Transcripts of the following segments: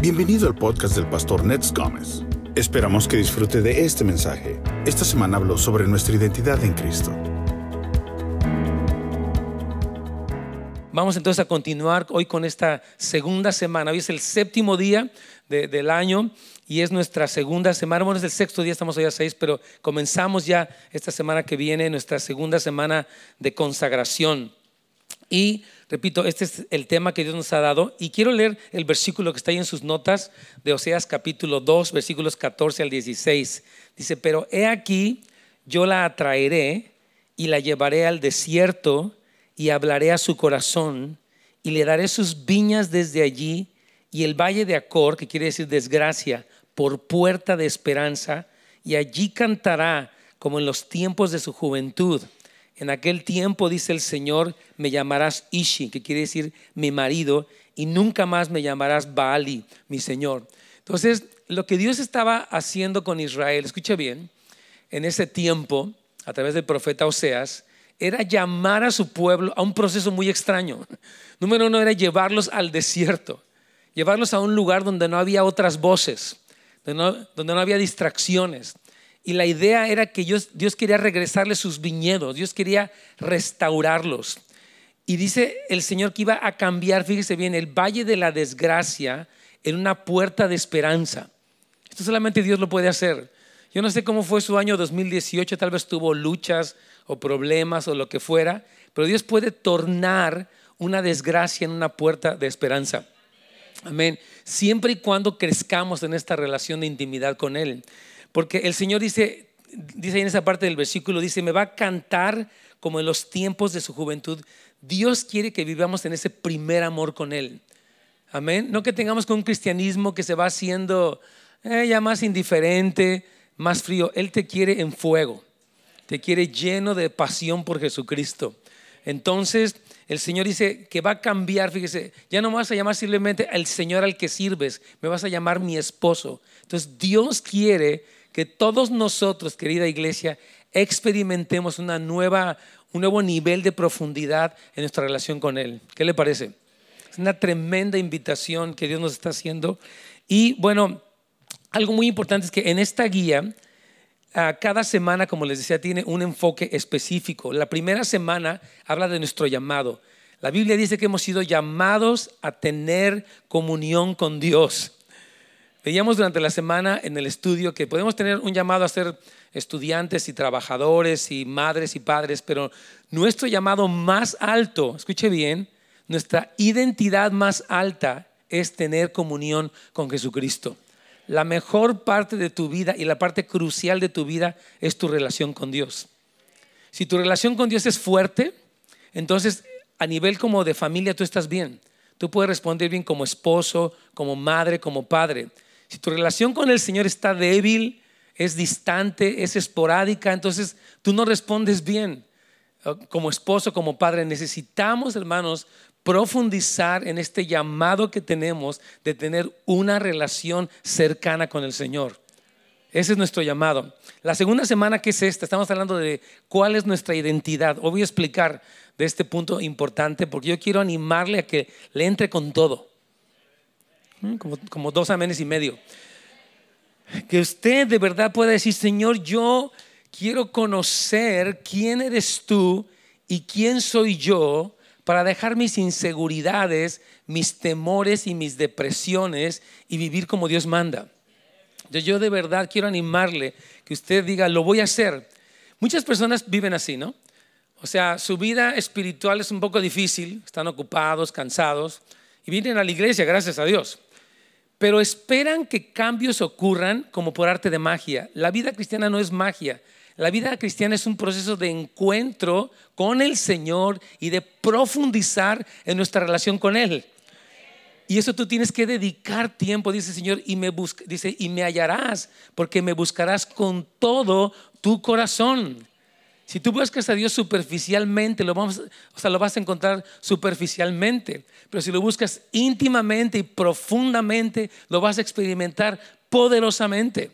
Bienvenido al podcast del pastor Nets Gómez. Esperamos que disfrute de este mensaje. Esta semana habló sobre nuestra identidad en Cristo. Vamos entonces a continuar hoy con esta segunda semana. Hoy es el séptimo día del año y es nuestra segunda semana. Bueno, es el sexto día, estamos hoy a seis, pero comenzamos ya esta semana que viene, nuestra segunda semana de consagración. Y repito, este es el tema que Dios nos ha dado. Y quiero leer el versículo que está ahí en sus notas de Oseas capítulo 2, versículos 14 al 16. Dice, pero he aquí, yo la atraeré y la llevaré al desierto y hablaré a su corazón y le daré sus viñas desde allí y el valle de Acor, que quiere decir desgracia, por puerta de esperanza, y allí cantará como en los tiempos de su juventud en aquel tiempo, dice el Señor, me llamarás Ishi, que quiere decir mi marido, y nunca más me llamarás Baali, mi Señor. Entonces, lo que Dios estaba haciendo con Israel, escucha bien, en ese tiempo, a través del profeta Oseas, era llamar a su pueblo a un proceso muy extraño. Número uno era llevarlos al desierto, llevarlos a un lugar donde no había otras voces, donde no había distracciones, y la idea era que Dios, quería regresarle sus viñedos, Dios quería restaurarlos. Y dice el Señor que iba a cambiar, fíjese bien, el valle de la desgracia en una puerta de esperanza. Esto solamente Dios lo puede hacer. Yo no sé cómo fue su año 2018, tal vez tuvo luchas o problemas o lo que fuera, pero Dios puede tornar una desgracia en una puerta de esperanza. Amén. Siempre y cuando crezcamos en esta relación de intimidad con Él. Porque el Señor dice, dice ahí en esa parte del versículo, dice, me va a cantar como en los tiempos de su juventud. Dios quiere que vivamos en ese primer amor con Él. Amén. No que tengamos con un cristianismo que se va haciendo eh, ya más indiferente, más frío. Él te quiere en fuego. Te quiere lleno de pasión por Jesucristo. Entonces, el Señor dice que va a cambiar, fíjese, ya no me vas a llamar simplemente al Señor al que sirves, me vas a llamar mi esposo. Entonces, Dios quiere que todos nosotros, querida iglesia, experimentemos una nueva, un nuevo nivel de profundidad en nuestra relación con Él. ¿Qué le parece? Es una tremenda invitación que Dios nos está haciendo. Y bueno, algo muy importante es que en esta guía, cada semana, como les decía, tiene un enfoque específico. La primera semana habla de nuestro llamado. La Biblia dice que hemos sido llamados a tener comunión con Dios. Veíamos durante la semana en el estudio que podemos tener un llamado a ser estudiantes y trabajadores y madres y padres, pero nuestro llamado más alto, escuche bien, nuestra identidad más alta es tener comunión con Jesucristo. La mejor parte de tu vida y la parte crucial de tu vida es tu relación con Dios. Si tu relación con Dios es fuerte, entonces a nivel como de familia tú estás bien. Tú puedes responder bien como esposo, como madre, como padre. Si tu relación con el Señor está débil, es distante, es esporádica, entonces tú no respondes bien. Como esposo, como padre, necesitamos, hermanos, profundizar en este llamado que tenemos de tener una relación cercana con el Señor. Ese es nuestro llamado. La segunda semana, ¿qué es esta? Estamos hablando de cuál es nuestra identidad. Hoy voy a explicar de este punto importante porque yo quiero animarle a que le entre con todo. Mm, como, dos amenes y medio. Que usted de verdad pueda decir, Señor, yo quiero conocer quién eres tú y quién soy yo para dejar mis inseguridades, mis temores y mis depresiones y vivir como Dios manda. Yo de verdad quiero animarle que usted diga, lo voy a hacer. Muchas personas viven así, ¿no? O sea, su vida espiritual es un poco difícil, están ocupados, cansados y vienen a la iglesia, gracias a Dios pero esperan que cambios ocurran como por arte de magia. La vida cristiana no es magia. La vida cristiana es un proceso de encuentro con el Señor y de profundizar en nuestra relación con Él. Y eso tú tienes que dedicar tiempo, dice el Señor, y me dice, y me hallarás, porque me buscarás con todo tu corazón. Si tú buscas a Dios superficialmente, lo, vamos, o sea, lo vas a encontrar superficialmente. Pero si lo buscas íntimamente y profundamente, lo vas a experimentar poderosamente.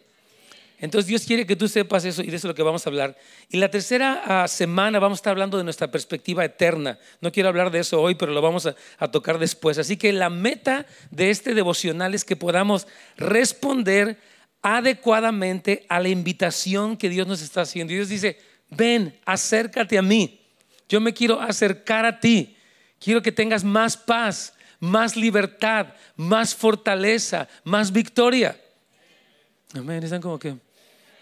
Entonces Dios quiere que tú sepas eso y de eso es lo que vamos a hablar. Y la tercera ah, semana vamos a estar hablando de nuestra perspectiva eterna. No quiero hablar de eso hoy, pero lo vamos a, a tocar después. Así que la meta de este devocional es que podamos responder adecuadamente a la invitación que Dios nos está haciendo. Y Dios dice, ven, acércate a mí. Yo me quiero acercar a ti. Quiero que tengas más paz, más libertad, más fortaleza, más victoria. Amén. Están como que,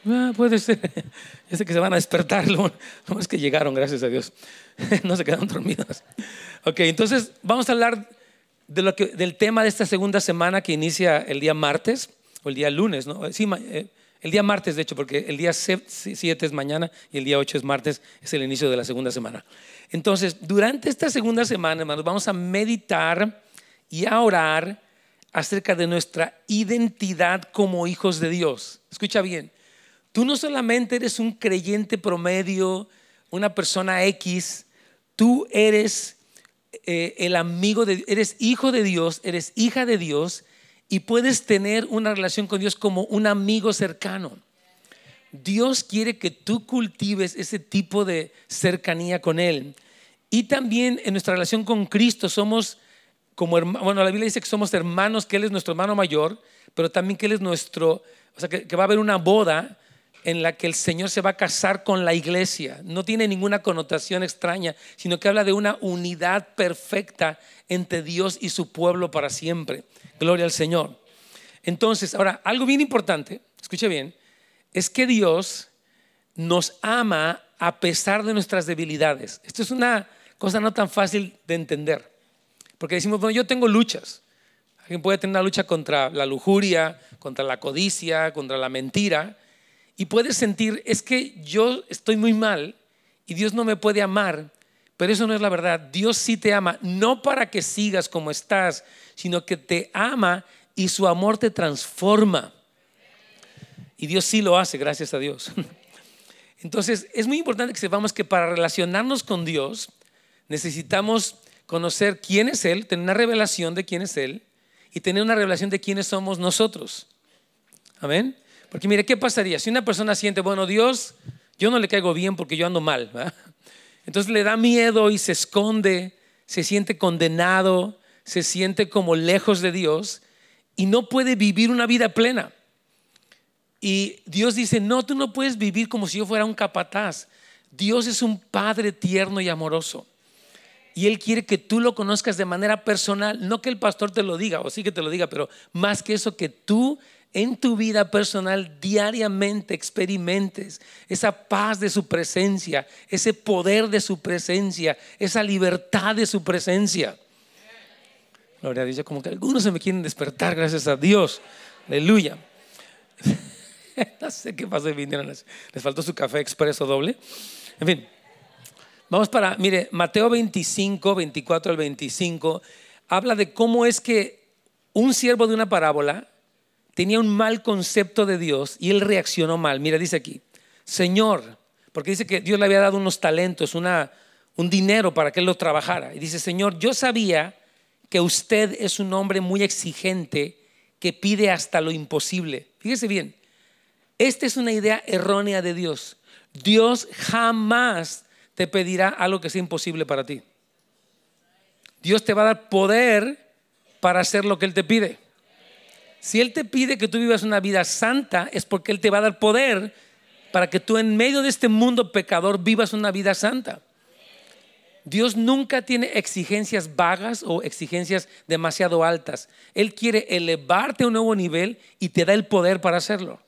ah, puede ser. Ya que se van a despertar. No, es que llegaron, gracias a Dios. No se quedaron dormidos. Ok, entonces vamos a hablar de lo que, del tema de esta segunda semana que inicia el día martes o el día lunes, ¿no? Sí, eh, el día martes, de hecho, porque el día 7 es mañana y el día 8 es martes, es el inicio de la segunda semana. Entonces, durante esta segunda semana, hermanos, vamos a meditar y a orar acerca de nuestra identidad como hijos de Dios. Escucha bien, tú no solamente eres un creyente promedio, una persona X, tú eres eh, el amigo de eres hijo de Dios, eres hija de Dios y puedes tener una relación con Dios como un amigo cercano. Dios quiere que tú cultives ese tipo de cercanía con Él. Y también en nuestra relación con Cristo somos como hermanos, bueno, la Biblia dice que somos hermanos, que Él es nuestro hermano mayor, pero también que Él es nuestro, o sea, que, que va a haber una boda en la que el Señor se va a casar con la iglesia. No tiene ninguna connotación extraña, sino que habla de una unidad perfecta entre Dios y su pueblo para siempre. Gloria al Señor. Entonces, ahora, algo bien importante, escuche bien, es que Dios nos ama a pesar de nuestras debilidades. Esto es una cosa no tan fácil de entender, porque decimos, bueno, yo tengo luchas. Alguien puede tener una lucha contra la lujuria, contra la codicia, contra la mentira, y puedes sentir, es que yo estoy muy mal y Dios no me puede amar, pero eso no es la verdad. Dios sí te ama, no para que sigas como estás, sino que te ama y su amor te transforma. Y Dios sí lo hace, gracias a Dios. Entonces, es muy importante que sepamos que para relacionarnos con Dios necesitamos conocer quién es Él, tener una revelación de quién es Él y tener una revelación de quiénes somos nosotros. Amén. Porque mire, ¿qué pasaría? Si una persona siente, bueno, Dios, yo no le caigo bien porque yo ando mal. Entonces le da miedo y se esconde, se siente condenado, se siente como lejos de Dios y no puede vivir una vida plena. Y Dios dice, no, tú no puedes vivir como si yo fuera un capataz. Dios es un Padre tierno y amoroso. Y Él quiere que tú lo conozcas de manera personal, no que el pastor te lo diga, o sí que te lo diga, pero más que eso, que tú en tu vida personal diariamente experimentes esa paz de su presencia, ese poder de su presencia, esa libertad de su presencia. Gloria a Dios, como que algunos se me quieren despertar, gracias a Dios. Aleluya. no sé qué pasó, vinieron, les, faltó su café expreso doble. En fin, vamos para, mire, Mateo 25, 24 al 25, habla de cómo es que un siervo de una parábola tenía un mal concepto de Dios y él reaccionó mal. Mira, dice aquí, Señor, porque dice que Dios le había dado unos talentos, una, un dinero para que él lo trabajara. Y dice, Señor, yo sabía que usted es un hombre muy exigente que pide hasta lo imposible. Fíjese bien, esta es una idea errónea de Dios. Dios jamás te pedirá algo que sea imposible para ti. Dios te va a dar poder para hacer lo que Él te pide. Si Él te pide que tú vivas una vida santa, es porque Él te va a dar poder para que tú en medio de este mundo pecador vivas una vida santa. Dios nunca tiene exigencias vagas o exigencias demasiado altas. Él quiere elevarte a un nuevo nivel y te da el poder para hacerlo.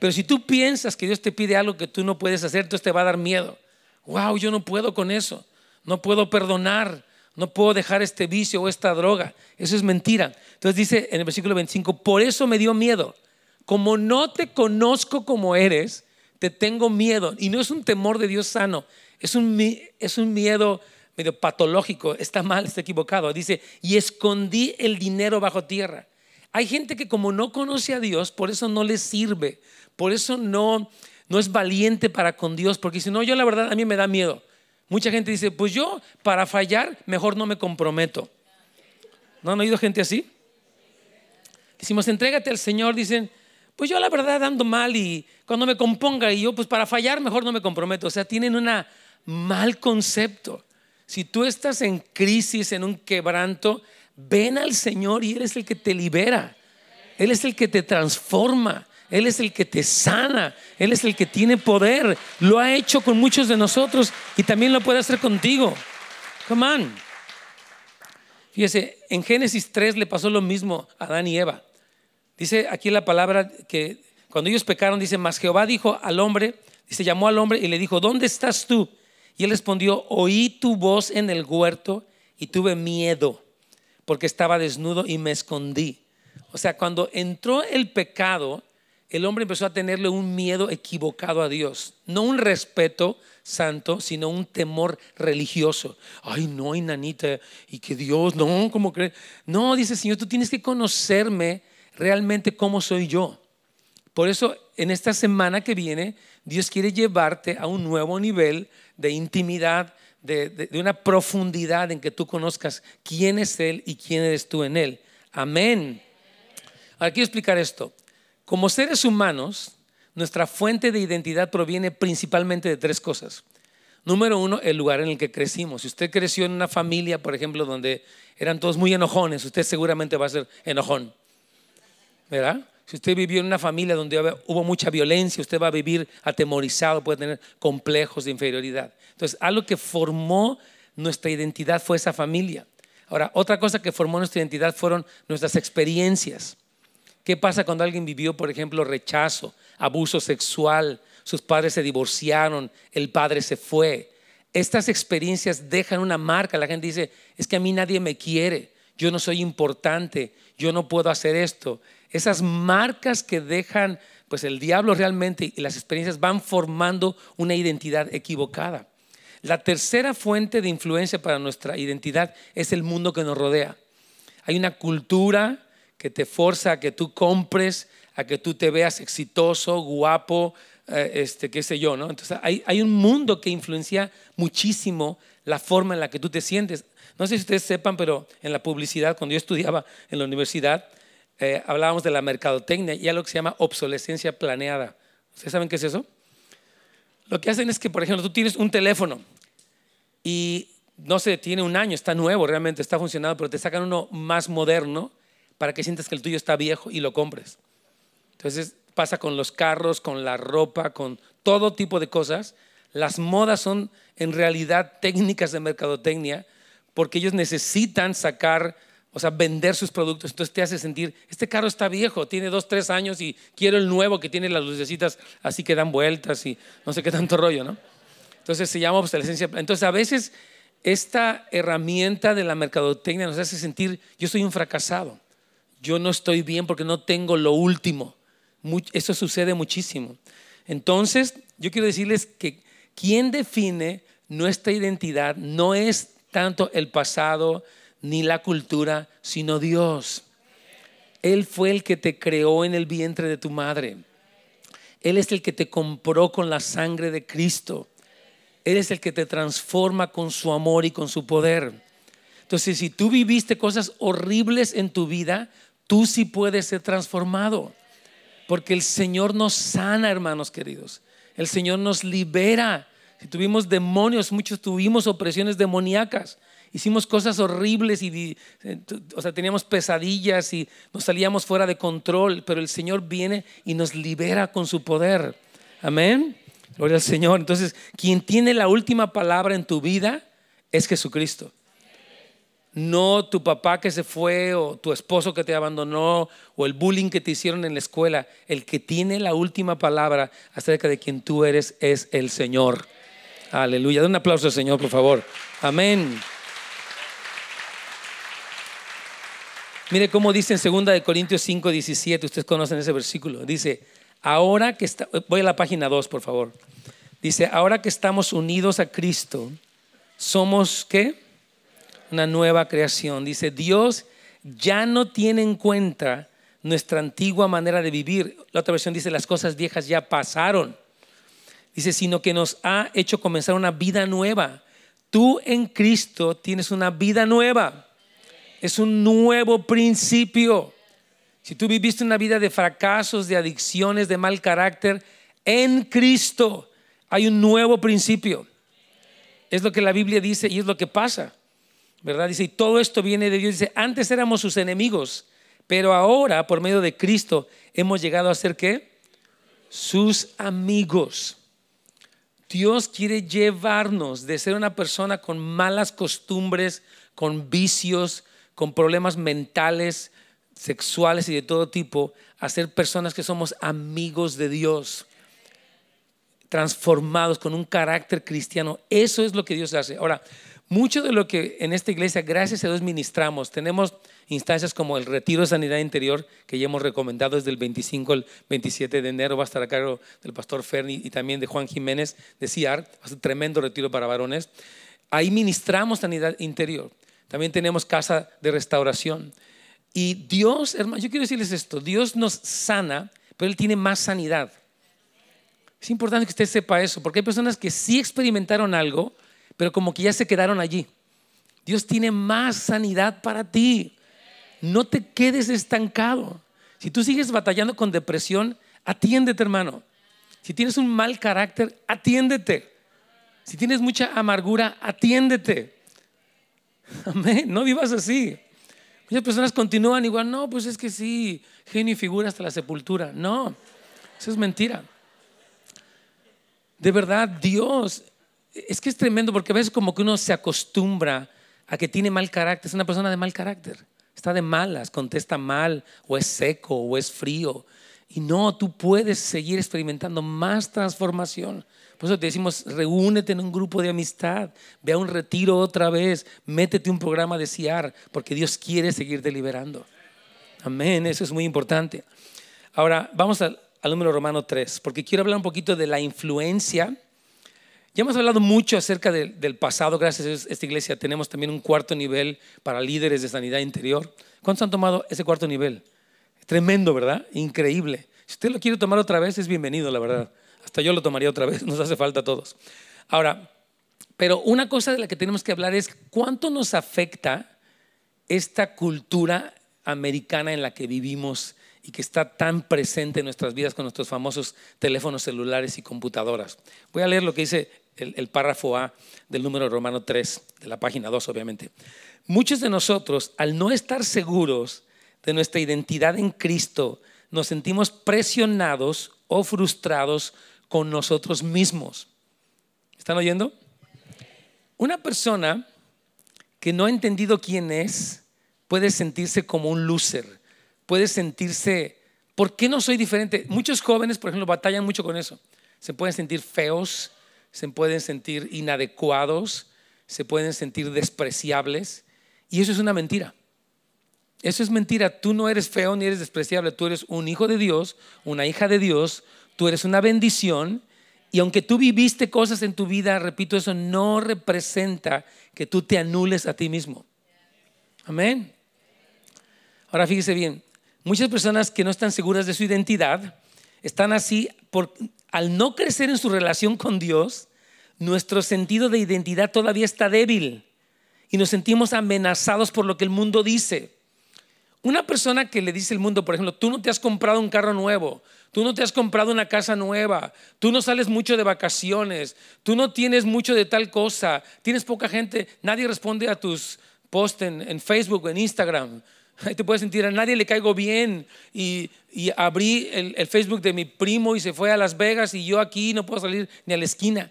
Pero si tú piensas que Dios te pide algo que tú no puedes hacer, entonces te va a dar miedo. Wow, yo no puedo con eso. No puedo perdonar. No puedo dejar este vicio o esta droga. Eso es mentira. Entonces dice en el versículo 25, por eso me dio miedo. Como no te conozco como eres, te tengo miedo. Y no es un temor de Dios sano, es un, es un miedo medio patológico, está mal, está equivocado. Dice, y escondí el dinero bajo tierra. Hay gente que como no conoce a Dios, por eso no le sirve, por eso no, no es valiente para con Dios, porque si no, yo la verdad a mí me da miedo. Mucha gente dice, pues yo para fallar mejor no me comprometo. ¿No han oído gente así? Decimos, entrégate al Señor, dicen, pues yo la verdad ando mal y cuando me componga y yo pues para fallar mejor no me comprometo. O sea, tienen un mal concepto. Si tú estás en crisis, en un quebranto, ven al Señor y Él es el que te libera. Él es el que te transforma. Él es el que te sana. Él es el que tiene poder. Lo ha hecho con muchos de nosotros y también lo puede hacer contigo. Come on. Fíjese, en Génesis 3 le pasó lo mismo a Adán y Eva. Dice aquí la palabra que cuando ellos pecaron, dice, mas Jehová dijo al hombre, dice, llamó al hombre y le dijo, ¿dónde estás tú? Y él respondió, oí tu voz en el huerto y tuve miedo porque estaba desnudo y me escondí. O sea, cuando entró el pecado, el hombre empezó a tenerle un miedo equivocado a Dios. No un respeto santo, sino un temor religioso. Ay, no, nanita, y que Dios, no, ¿cómo crees? No, dice Señor, tú tienes que conocerme realmente cómo soy yo. Por eso, en esta semana que viene, Dios quiere llevarte a un nuevo nivel de intimidad, de, de una profundidad en que tú conozcas quién es Él y quién eres tú en Él. Amén. Ahora quiero explicar esto. Como seres humanos, nuestra fuente de identidad proviene principalmente de tres cosas. Número uno, el lugar en el que crecimos. Si usted creció en una familia, por ejemplo, donde eran todos muy enojones, usted seguramente va a ser enojón. ¿Verdad? Si usted vivió en una familia donde hubo mucha violencia, usted va a vivir atemorizado, puede tener complejos de inferioridad. Entonces, algo que formó nuestra identidad fue esa familia. Ahora, otra cosa que formó nuestra identidad fueron nuestras experiencias. ¿Qué pasa cuando alguien vivió, por ejemplo, rechazo, abuso sexual, sus padres se divorciaron, el padre se fue? Estas experiencias dejan una marca. La gente dice, es que a mí nadie me quiere, yo no soy importante, yo no puedo hacer esto. Esas marcas que dejan pues el diablo realmente y las experiencias van formando una identidad equivocada. La tercera fuente de influencia para nuestra identidad es el mundo que nos rodea. Hay una cultura que te forza a que tú compres, a que tú te veas exitoso, guapo, eh, este, qué sé yo, ¿no? Entonces hay, hay, un mundo que influencia muchísimo la forma en la que tú te sientes. No sé si ustedes sepan, pero en la publicidad, cuando yo estudiaba en la universidad, eh, hablábamos de la mercadotecnia y algo que se llama obsolescencia planeada. ¿Ustedes saben qué es eso? Lo que hacen es que, por ejemplo, tú tienes un teléfono y no sé, tiene un año, está nuevo, realmente está funcionando, pero te sacan uno más moderno para que sientas que el tuyo está viejo y lo compres. Entonces pasa con los carros, con la ropa, con todo tipo de cosas. Las modas son en realidad técnicas de mercadotecnia porque ellos necesitan sacar, o sea, vender sus productos. Entonces te hace sentir, este carro está viejo, tiene dos, tres años y quiero el nuevo que tiene las lucecitas así que dan vueltas y no sé qué tanto rollo, ¿no? Entonces se llama obsolescencia. Entonces a veces esta herramienta de la mercadotecnia nos hace sentir, yo soy un fracasado yo no estoy bien porque no tengo lo último. Eso sucede muchísimo. Entonces, yo quiero decirles que quien define nuestra identidad no es tanto el pasado ni la cultura, sino Dios. Él fue el que te creó en el vientre de tu madre. Él es el que te compró con la sangre de Cristo. Él es el que te transforma con su amor y con su poder. Entonces, si tú viviste cosas horribles en tu vida, tú sí puedes ser transformado. Porque el Señor nos sana, hermanos queridos. El Señor nos libera. Si tuvimos demonios, muchos tuvimos opresiones demoníacas. Hicimos cosas horribles y, eh, o sea, teníamos pesadillas y nos salíamos fuera de control, pero el Señor viene y nos libera con su poder. Amén. Gloria al Señor. Entonces, quien tiene la última palabra en tu vida es Jesucristo no tu papá que se fue o tu esposo que te abandonó o el bullying que te hicieron en la escuela. El que tiene la última palabra acerca de quien tú eres es el Señor. Aleluya. Den un aplauso al Señor, por favor. Amén. Mire cómo dice en 2 de Corintios 5, 17, ustedes conocen ese versículo. Dice, ahora que está, voy a la página 2, por favor. Dice, ahora que estamos unidos a Cristo, somos qué? Una nueva creación. Dice, Dios ya no tiene en cuenta nuestra antigua manera de vivir. La otra versión dice, las cosas viejas ya pasaron. Dice, sino que nos ha hecho comenzar una vida nueva. Tú en Cristo tienes una vida nueva. Es un nuevo principio. Si tú viviste una vida de fracasos, de adicciones, de mal carácter, en Cristo hay un nuevo principio. Es lo que la Biblia dice y es lo que pasa. ¿Verdad? Dice, y todo esto viene de Dios. Dice, antes éramos sus enemigos, pero ahora por medio de Cristo hemos llegado a ser qué? Sus amigos. Dios quiere llevarnos de ser una persona con malas costumbres, con vicios, con problemas mentales, sexuales y de todo tipo, a ser personas que somos amigos de Dios, transformados con un carácter cristiano. Eso es lo que Dios hace. Ahora, mucho de lo que en esta iglesia, gracias a Dios, ministramos, tenemos instancias como el retiro de sanidad interior, que ya hemos recomendado desde el 25 al 27 de enero, va a estar a cargo del pastor Ferni y también de Juan Jiménez de CIAR, va a ser un tremendo retiro para varones. Ahí ministramos sanidad interior. También tenemos casa de restauración. Y Dios, hermano, yo quiero decirles esto, Dios nos sana, pero Él tiene más sanidad. Es importante que usted sepa eso, porque hay personas que sí experimentaron algo, pero como que ya se quedaron allí. Dios tiene más sanidad para ti. No te quedes estancado. Si tú sigues batallando con depresión, atiéndete, hermano. Si tienes un mal carácter, atiéndete. Si tienes mucha amargura, atiéndete. Amén. No vivas así. Muchas personas continúan igual, no, pues es que sí, genio y figura hasta la sepultura. No, eso es mentira. De verdad, Dios, es que es tremendo porque a veces como que uno se acostumbra a que tiene mal carácter, es una persona de mal carácter, está de malas, contesta mal, o es seco, o es frío. Y no, tú puedes seguir experimentando más transformación. Por eso te decimos, reúnete en un grupo de amistad, ve a un retiro otra vez, métete un programa de CIAR, porque Dios quiere seguir deliberando. Amén, eso es muy importante. Ahora, vamos al, número romano 3, porque quiero hablar un poquito de la influencia. Ya hemos hablado mucho acerca del pasado, gracias a esta iglesia tenemos también un cuarto nivel para líderes de sanidad interior. ¿Cuántos han tomado ese cuarto nivel? Tremendo, ¿verdad? Increíble. Si usted lo quiere tomar otra vez, es bienvenido, la verdad. Hasta yo lo tomaría otra vez, nos hace falta a todos. Ahora, pero una cosa de la que tenemos que hablar es cuánto nos afecta esta cultura americana en la que vivimos y que está tan presente en nuestras vidas con nuestros famosos teléfonos celulares y computadoras. Voy a leer lo que dice el, párrafo A del número romano 3, de la página 2, obviamente. Muchos de nosotros, al no estar seguros de nuestra identidad en Cristo, nos sentimos presionados o frustrados con nosotros mismos. ¿Están oyendo? Una persona que no ha entendido quién es puede sentirse como un loser, puede sentirse, ¿por qué no soy diferente? Muchos jóvenes, por ejemplo, batallan mucho con eso. Se pueden sentir feos, se pueden sentir inadecuados, se pueden sentir despreciables. Y eso es una mentira. Eso es mentira. Tú no eres feo ni eres despreciable. Tú eres un hijo de Dios, una hija de Dios. Tú eres una bendición. Y aunque tú viviste cosas en tu vida, repito, eso no representa que tú te anules a ti mismo. Amén. Ahora fíjese bien, muchas personas que no están seguras de su identidad están así por, al no crecer en su relación con Dios, nuestro sentido de identidad todavía está débil y nos sentimos amenazados por lo que el mundo dice. Una persona que le dice el mundo, por ejemplo, tú no te has comprado un carro nuevo, tú no te has comprado una casa nueva, tú no sales mucho de vacaciones, tú no tienes mucho de tal cosa, tienes poca gente, nadie responde a tus posts en, Facebook o en Instagram. Ahí te puedes sentir, a nadie le caigo bien. Y, abrí el, el Facebook de mi primo y se fue a Las Vegas y yo aquí no puedo salir ni a la esquina.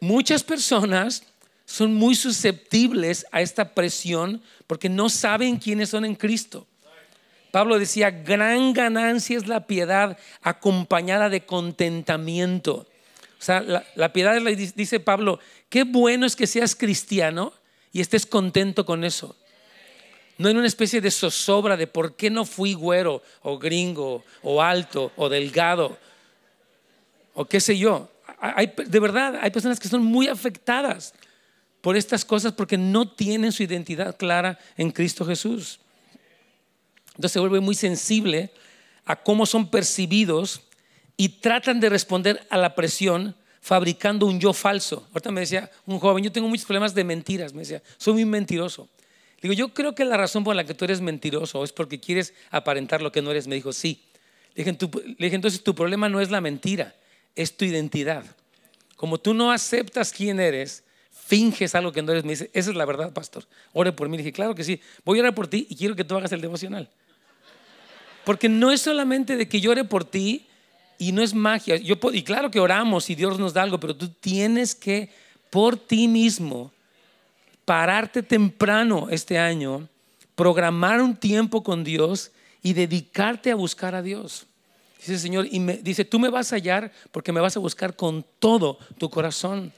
Muchas personas son muy susceptibles a esta presión porque no saben quiénes son en Cristo. Pablo decía, gran ganancia es la piedad acompañada de contentamiento. O sea, la, piedad, dice Pablo, qué bueno es que seas cristiano y estés contento con eso. No en una especie de zozobra de por qué no fui güero o gringo o alto o delgado o qué sé yo. De verdad, hay personas que son muy afectadas por estas cosas porque no tienen su identidad clara en Cristo Jesús. Entonces se vuelve muy sensible a cómo son percibidos y tratan de responder a la presión fabricando un yo falso. Ahorita me decía un joven, yo tengo muchos problemas de mentiras, me decía, soy muy mentiroso. Digo, yo creo que la razón por la que tú eres mentiroso es porque quieres aparentar lo que no eres. Me dijo, sí. Le dije, entonces tu problema no es la mentira, es tu identidad. Como tú no aceptas quién eres, finges algo que no eres. Me dice, esa es la verdad, pastor. Ore por mí. Dije, claro que sí. Voy a orar por ti y quiero que tú hagas el devocional. Porque no es solamente de que yo ore por ti y no es magia. Yo, y claro que oramos y Dios nos da algo, pero tú tienes que por ti mismo pararte temprano este año, programar un tiempo con Dios y dedicarte a buscar a Dios. Dice el Señor, y me dice, tú me vas a hallar porque me vas a buscar con todo tu corazón.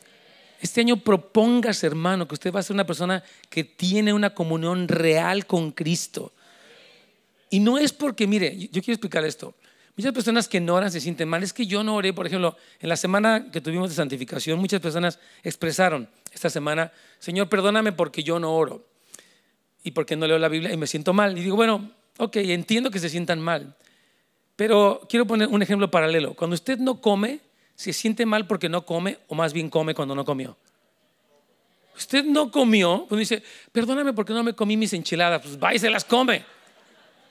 Este año propongas, hermano, que usted va a ser una persona que tiene una comunión real con Cristo. Y no es porque, mire, yo quiero explicar esto. Muchas personas que no oran se sienten mal. Es que yo no oré, por ejemplo, en la semana que tuvimos de santificación, muchas personas expresaron esta semana, Señor, perdóname porque yo no oro y porque no leo la Biblia y me siento mal. Y digo, bueno, ok, entiendo que se sientan mal, pero quiero poner un ejemplo paralelo. Cuando usted no come, se siente mal porque no come o más bien come cuando no comió. Usted no comió, pues dice, perdóname porque no me comí mis enchiladas, pues va y se las come.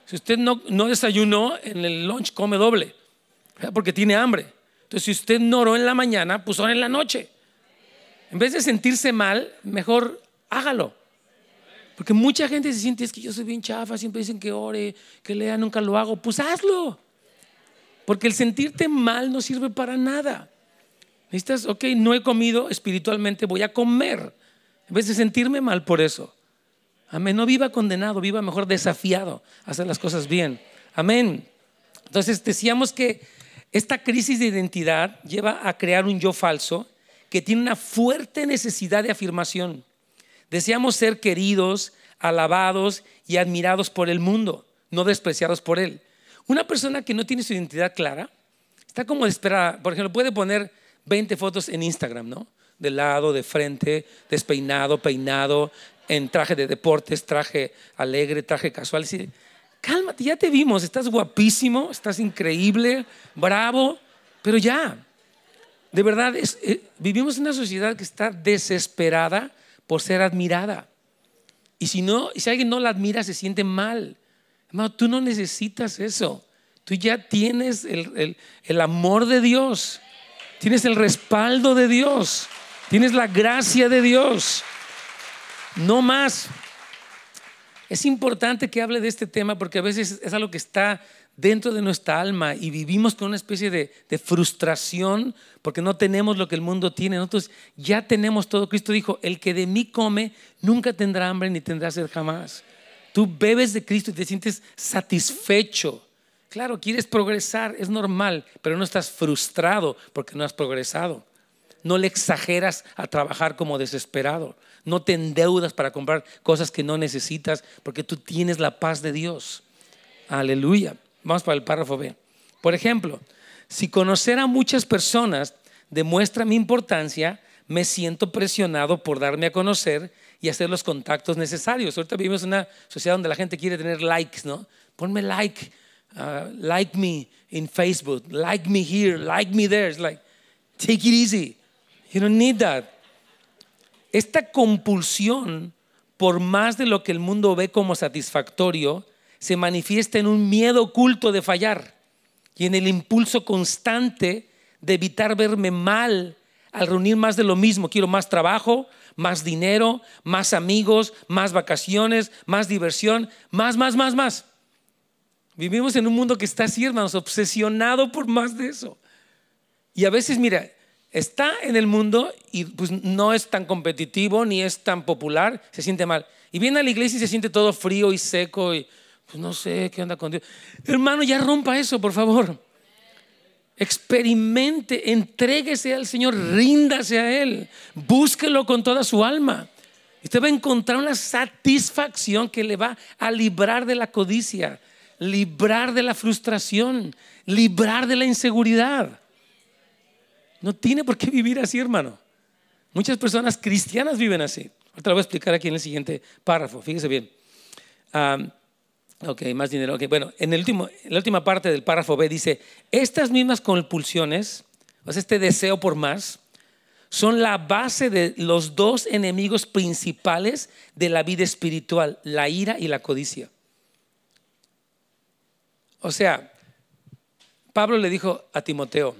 Si usted no, no desayunó, en el lunch come doble, porque tiene hambre. Entonces, si usted no oró en la mañana, pues ora en la noche. En vez de sentirse mal, mejor hágalo. Porque mucha gente se siente, es que yo soy bien chafa, siempre dicen que ore, que lea, nunca lo hago. Pues hazlo. Porque el sentirte mal no sirve para nada. Necesitas, ok, no he comido espiritualmente, voy a comer. En vez de sentirme mal por eso. Amén. No viva condenado, viva mejor desafiado a hacer las cosas bien. Amén. Entonces decíamos que esta crisis de identidad lleva a crear un yo falso que tiene una fuerte necesidad de afirmación. Deseamos ser queridos, alabados y admirados por el mundo, no despreciados por él. Una persona que no tiene su identidad clara está como desesperada. Por ejemplo, puede poner 20 fotos en Instagram, ¿no? De lado, de frente, despeinado, peinado, en traje de deportes, traje alegre, traje casual. Sí, cálmate, ya te vimos, estás guapísimo, estás increíble, bravo, pero ya. De verdad, eh, vivimos en una sociedad que está desesperada por ser admirada. Y si, no, si alguien no la admira, se siente mal. Hermano, tú no necesitas eso. Tú ya tienes el, el amor de Dios. Tienes el respaldo de Dios. Tienes la gracia de Dios. No más. Es importante que hable de este tema porque a veces es algo que está dentro de nuestra alma y vivimos con una especie de, frustración porque no tenemos lo que el mundo tiene. Nosotros ya tenemos todo. Cristo dijo, el que de mí come nunca tendrá hambre ni tendrá sed jamás. Tú bebes de Cristo y te sientes satisfecho. Claro, quieres progresar, es normal, pero no estás frustrado porque no has progresado. No le exageras a trabajar como desesperado. No te endeudas para comprar cosas que no necesitas porque tú tienes la paz de Dios. Aleluya. Vamos para el párrafo B. Por ejemplo, si conocer a muchas personas demuestra mi importancia, me siento presionado por darme a conocer y hacer los contactos necesarios. Ahorita vivimos en una sociedad donde la gente quiere tener likes, ¿no? Ponme like, uh, like me in Facebook, like me here, like me there. It's like, take it easy. You don't need that. Esta compulsión, por más de lo que el mundo ve como satisfactorio, se manifiesta en un miedo oculto de fallar y en el impulso constante de evitar verme mal al reunir más de lo mismo. Quiero más trabajo, más dinero, más amigos, más vacaciones, más diversión, más, más, más, más. Vivimos en un mundo que está así, hermanos, obsesionado por más de eso. Y a veces, mira, está en el mundo y pues no es tan competitivo ni es tan popular, se siente mal. Y viene a la iglesia y se siente todo frío y seco y pues no sé qué onda con Dios. Hermano, ya rompa eso, por favor. Experimente, entréguese al Señor, ríndase a Él, búsquelo con toda su alma. Usted va a encontrar una satisfacción que le va a librar de la codicia, librar de la frustración, librar de la inseguridad. No tiene por qué vivir así, hermano. Muchas personas cristianas viven así. Ahorita lo voy a explicar aquí en el siguiente párrafo. Fíjese bien. Ok, más dinero. Bueno, en, el último, la última parte del párrafo B dice, estas mismas compulsiones, o sea, este deseo por más, son la base de los dos enemigos principales de la vida espiritual, la ira y la codicia. O sea, Pablo le dijo a Timoteo,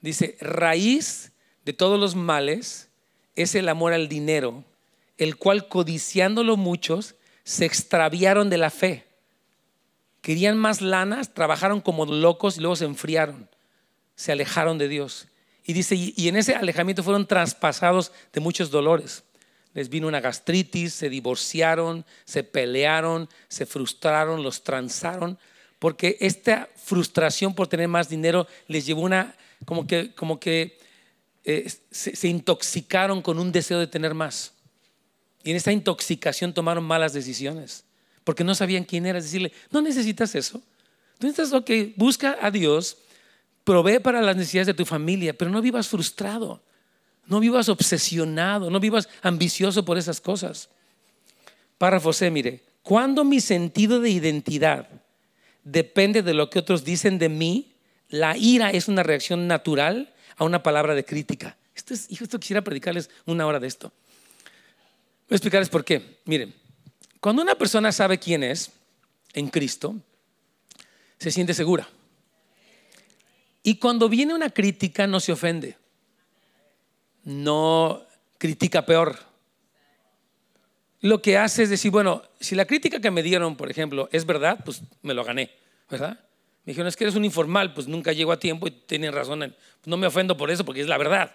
dice, raíz de todos los males es el amor al dinero, el cual codiciándolo muchos se extraviaron de la fe. Querían más lanas, trabajaron como locos y luego se enfriaron, se alejaron de Dios. Y dice, y en ese alejamiento fueron traspasados de muchos dolores. Les vino una gastritis, se divorciaron, se pelearon, se frustraron, los transaron, porque esta frustración por tener más dinero les llevó una, como que, como que eh, se, se intoxicaron con un deseo de tener más. Y en esta intoxicación tomaron malas decisiones, porque no sabían quién era. Decirle, no necesitas eso. Tú necesitas, ok, busca a Dios Provee para las necesidades de tu familia, pero no vivas frustrado, no vivas obsesionado, no vivas ambicioso por esas cosas. Párrafo C, mire, cuando mi sentido de identidad depende de lo que otros dicen de mí, la ira es una reacción natural a una palabra de crítica. Esto es, hijo, esto quisiera predicarles una hora de esto. Voy a explicarles por qué. Miren, cuando una persona sabe quién es en Cristo, se siente segura. Y cuando viene una crítica no se ofende, no critica peor. Lo que hace es decir, bueno, si la crítica que me dieron, por ejemplo, es verdad, pues me lo gané, ¿verdad? Me dijeron, es que eres un informal, pues nunca llego a tiempo y tienen razón. No me ofendo por eso, porque es la verdad.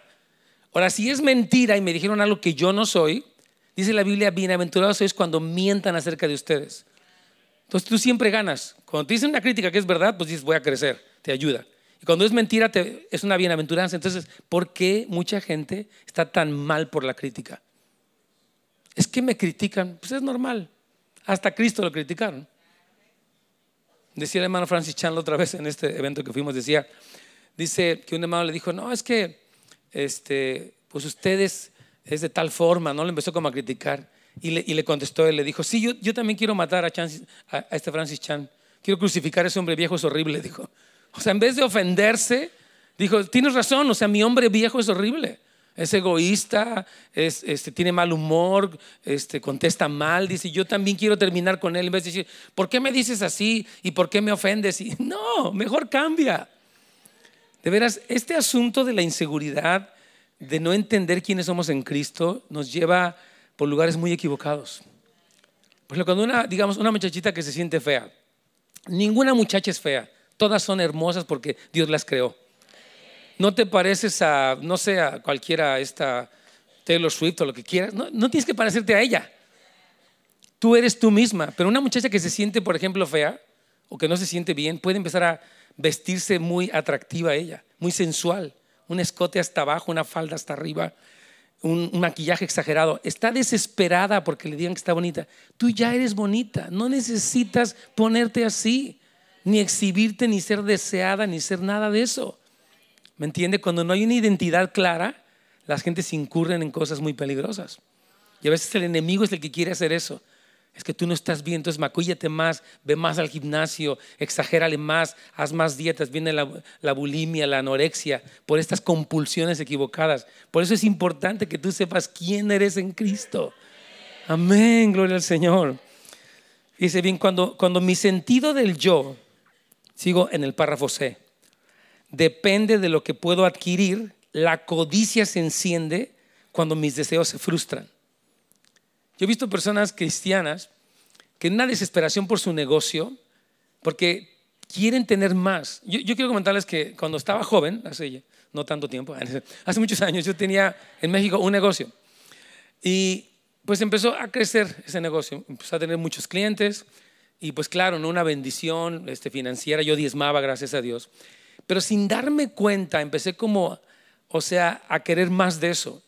Ahora, si es mentira y me dijeron algo que yo no soy, dice la Biblia, bienaventurados sois cuando mientan acerca de ustedes. Entonces tú siempre ganas. Cuando te dicen una crítica que es verdad, pues dices, voy a crecer, te ayuda. Y cuando es mentira, es una bienaventuranza. Entonces, ¿por qué mucha gente está tan mal por la crítica? Es que me critican. Pues es normal. Hasta Cristo lo criticaron. Decía el hermano Francis Chan otra vez en este evento que fuimos, decía, dice que un hermano le dijo, no, es que, este, pues ustedes es de tal forma, ¿no? Le empezó como a criticar. Y le, y le contestó, él le dijo, sí, yo, yo también quiero matar a, a, a este Francis Chan. Quiero crucificar a ese hombre viejo, es horrible, dijo. O sea, en vez de ofenderse, dijo, tienes razón, o sea, mi hombre viejo es horrible. Es egoísta, es, este, tiene mal humor, este, contesta mal, dice, yo también quiero terminar con él. En vez de decir, ¿por qué me dices así? ¿Y por qué me ofendes? Y, no, mejor cambia. De veras, este asunto de la inseguridad, de no entender quiénes somos en Cristo, nos lleva por lugares muy equivocados. Pues cuando una, digamos, una muchachita que se siente fea, ninguna muchacha es fea. Todas son hermosas porque Dios las creó. No te pareces a, no sé, a cualquiera, esta Taylor Swift o lo que quieras. No, no tienes que parecerte a ella. Tú eres tú misma. Pero una muchacha que se siente, por ejemplo, fea o que no se siente bien, puede empezar a vestirse muy atractiva a ella, muy sensual. Un escote hasta abajo, una falda hasta arriba, un, maquillaje exagerado. Está desesperada porque le digan que está bonita. Tú ya eres bonita, no necesitas ponerte así ni exhibirte, ni ser deseada, ni ser nada de eso. ¿Me entiende? Cuando no hay una identidad clara, las gentes incurren en cosas muy peligrosas. Y a veces el enemigo es el que quiere hacer eso. Es que tú no estás bien, entonces macúllate más, ve más al gimnasio, exagérale más, haz más dietas, viene la, la, bulimia, la anorexia, por estas compulsiones equivocadas. Por eso es importante que tú sepas quién eres en Cristo. Amén, gloria al Señor. Dice bien, cuando, cuando mi sentido del yo Sigo en el párrafo C. Depende de lo que puedo adquirir, la codicia se enciende cuando mis deseos se frustran. Yo he visto personas cristianas que en una desesperación por su negocio, porque quieren tener más. Yo, quiero comentarles que cuando estaba joven, hace no tanto tiempo, hace muchos años, yo tenía en México un negocio. Y pues empezó a crecer ese negocio, empezó a tener muchos clientes, y pues claro, ¿no? una bendición este, financiera, yo diezmaba, gracias a Dios. Pero sin darme cuenta, empecé como, o sea, a querer más de eso.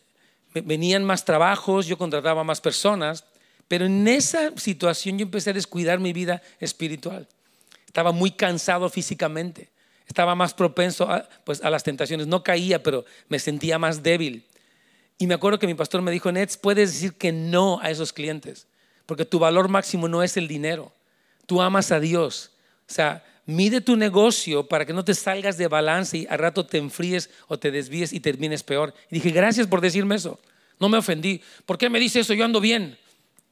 Venían más trabajos, yo contrataba más personas, pero en esa situación yo empecé a descuidar mi vida espiritual. Estaba muy cansado físicamente, estaba más propenso a, pues, a las tentaciones. No caía, pero me sentía más débil. Y me acuerdo que mi pastor me dijo, Nets, puedes decir que no a esos clientes, porque tu valor máximo no es el dinero tú amas a Dios. O sea, Mide tu negocio para que no te salgas de balance y al rato te enfríes o te desvíes y termines peor. Y dije, gracias por decirme eso. No me ofendí. ¿Por qué me dice eso? Yo ando bien.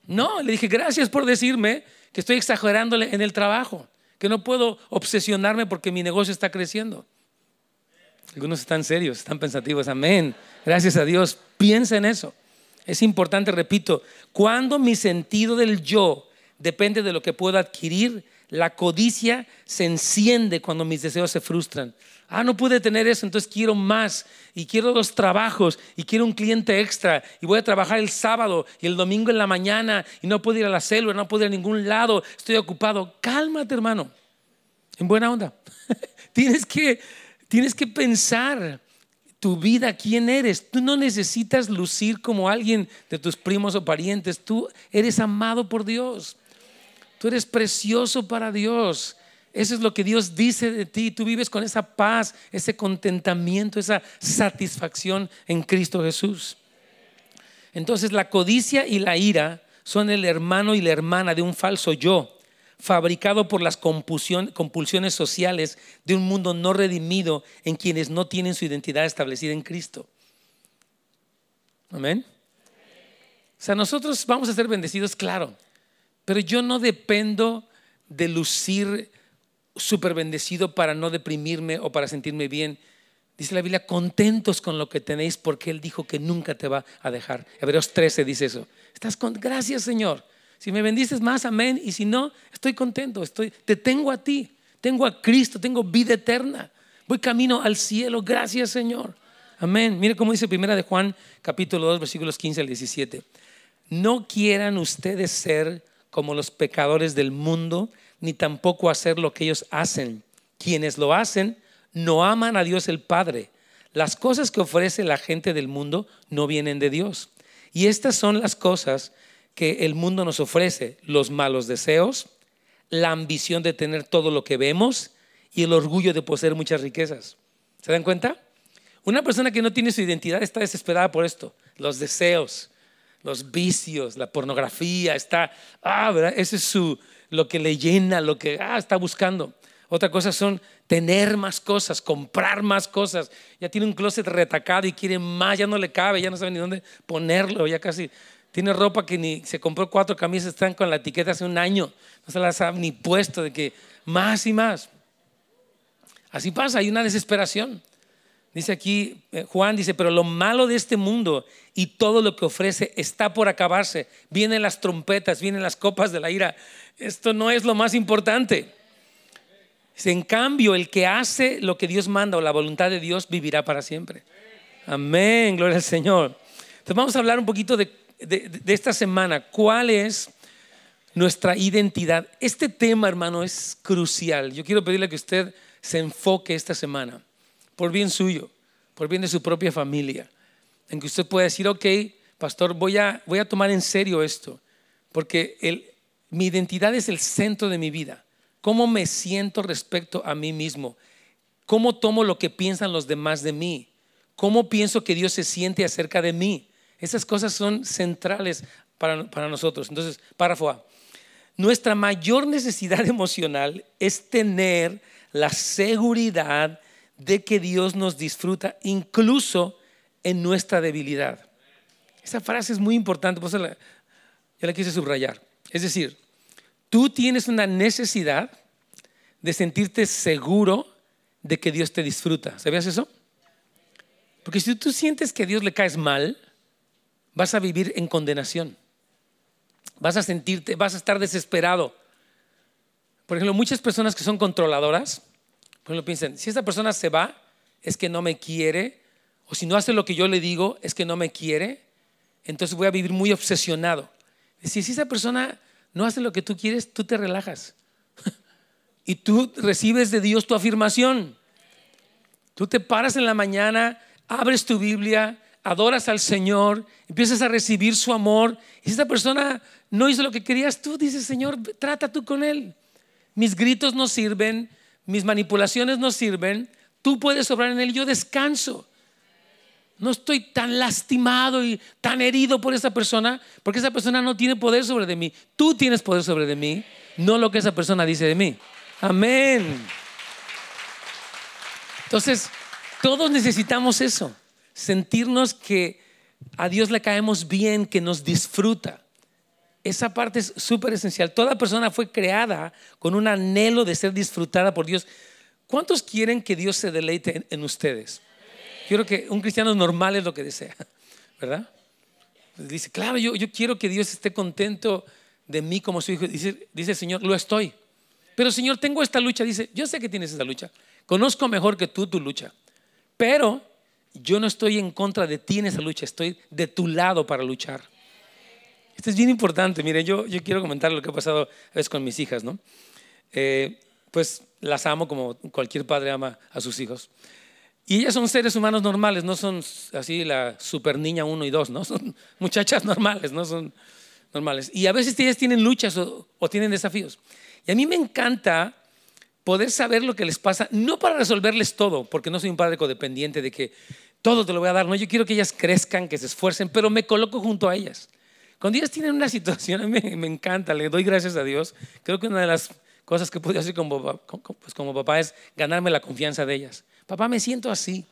No, le dije, gracias por decirme que estoy exagerándole en el trabajo, que no puedo obsesionarme porque mi negocio está creciendo. Algunos están serios, están pensativos. Amén. Gracias a Dios. Piensa en eso. Es importante, repito, cuando mi sentido del yo depende de lo que puedo adquirir, la codicia se enciende cuando mis deseos se frustran. Ah, no pude tener eso, entonces quiero más y quiero los trabajos y quiero un cliente extra y voy a trabajar el sábado y el domingo en la mañana y no puedo ir a la célula, no puedo ir a ningún lado, estoy ocupado. Cálmate, hermano. En buena onda. tienes que tienes que pensar tu vida, quién eres. Tú no necesitas lucir como alguien de tus primos o parientes. Tú eres amado por Dios. Tú eres precioso para Dios. Eso es lo que Dios dice de ti. Tú vives con esa paz, ese contentamiento, esa satisfacción en Cristo Jesús. Entonces la codicia y la ira son el hermano y la hermana de un falso yo, fabricado por las compulsiones sociales de un mundo no redimido en quienes no tienen su identidad establecida en Cristo. Amén. O sea, nosotros vamos a ser bendecidos, claro, pero yo no dependo de lucir súper bendecido para no deprimirme o para sentirme bien. Dice la Biblia, contentos con lo que tenéis porque Él dijo que nunca te va a dejar. Hebreos 13 dice eso. Estás con, gracias Señor. Si me bendices más, amén. Y si no, estoy contento. Estoy, te tengo a ti. Tengo a Cristo. Tengo vida eterna. Voy camino al cielo. Gracias Señor. Amén. Mire cómo dice primera de Juan, capítulo 2, versículos 15 al 17. No quieran ustedes ser como los pecadores del mundo, ni tampoco hacer lo que ellos hacen. Quienes lo hacen no aman a Dios el Padre. Las cosas que ofrece la gente del mundo no vienen de Dios. Y estas son las cosas que el mundo nos ofrece, los malos deseos, la ambición de tener todo lo que vemos y el orgullo de poseer muchas riquezas. ¿Se dan cuenta? Una persona que no tiene su identidad está desesperada por esto, los deseos, los vicios, la pornografía, está, ah, ¿verdad? Ese es su, lo que le llena, lo que ah, está buscando. Otra cosa son tener más cosas, comprar más cosas. Ya tiene un closet retacado y quiere más, ya no le cabe, ya no sabe ni dónde ponerlo, ya casi tiene ropa que ni se compró cuatro camisas, están con la etiqueta hace un año, no se las ha ni puesto de que más y más. Así pasa, hay una desesperación. Dice aquí eh, Juan, dice, pero lo malo de este mundo y todo lo que ofrece está por acabarse. Vienen las trompetas, vienen las copas de la ira. Esto no es lo más importante. En cambio, el que hace lo que Dios manda o la voluntad de Dios vivirá para siempre. Amén, gloria al Señor. Entonces vamos a hablar un poquito de, de esta semana. ¿Cuál es nuestra identidad? Este tema, hermano, es crucial. Yo quiero pedirle que usted se enfoque esta semana por bien suyo, por bien de su propia familia, en que usted pueda decir, ok, pastor, voy a, voy a tomar en serio esto, porque mi identidad es el centro de mi vida. ¿Cómo me siento respecto a mí mismo? ¿Cómo tomo lo que piensan los demás de mí? ¿Cómo pienso que Dios se siente acerca de mí? Esas cosas son centrales para, para nosotros. Entonces, párrafo A. Nuestra mayor necesidad emocional es tener la seguridad de que Dios nos disfruta incluso en nuestra debilidad. Esa frase es muy importante, la, ya la quise subrayar. Es decir, tú tienes una necesidad de sentirte seguro de que Dios te disfruta. ¿Sabías eso? Porque si tú sientes que a Dios le caes mal, vas a vivir en condenación. Vas a sentirte, vas a estar desesperado. Por ejemplo, muchas personas que son controladoras, por ejemplo, piensen, si esta persona se va, es que no me quiere, o si no hace lo que yo le digo, es que no me quiere, entonces voy a vivir muy obsesionado. Si, esa persona no hace lo que tú quieres, tú te relajas. y tú recibes de Dios tu afirmación. Tú te paras en la mañana, abres tu Biblia, adoras al Señor, empiezas a recibir su amor. Y si esta persona no hizo lo que querías, tú dices, Señor, trata tú con él. Mis gritos no sirven, mis manipulaciones no sirven, tú puedes obrar en él, yo descanso. No estoy tan lastimado y tan herido por esa persona, porque esa persona no tiene poder sobre de mí. Tú tienes poder sobre de mí, no lo que esa persona dice de mí. Amén. Entonces, todos necesitamos eso, sentirnos que a Dios le caemos bien, que nos disfruta. Esa parte es súper esencial. Toda persona fue creada con un anhelo de ser disfrutada por Dios. ¿Cuántos quieren que Dios se deleite en, ustedes? Quiero que un cristiano normal es lo que desea, ¿verdad? Dice, claro, yo, yo quiero que Dios esté contento de mí como su hijo. Dice, dice el Señor, lo estoy. Pero Señor, tengo esta lucha. Dice, yo sé que tienes esta lucha. Conozco mejor que tú tu lucha. Pero yo no estoy en contra de ti en esa lucha. Estoy de tu lado para luchar. Esto es bien importante. Miren, yo, yo quiero comentar lo que ha pasado a veces con mis hijas, ¿no? Eh, pues las amo como cualquier padre ama a sus hijos. Y ellas son seres humanos normales, no son así la super niña 1 y 2, ¿no? Son muchachas normales, no son normales. Y a veces ellas tienen luchas o, o, tienen desafíos. Y a mí me encanta poder saber lo que les pasa, no para resolverles todo, porque no soy un padre codependiente de que todo te lo voy a dar, no, yo quiero que ellas crezcan, que se esfuercen, pero me coloco junto a ellas. Cuando ellas tienen una situación, mí me encanta, le doy gracias a Dios. Creo que una de las cosas que puedo hacer como, pues como papá es ganarme la confianza de ellas. Papá, me siento así.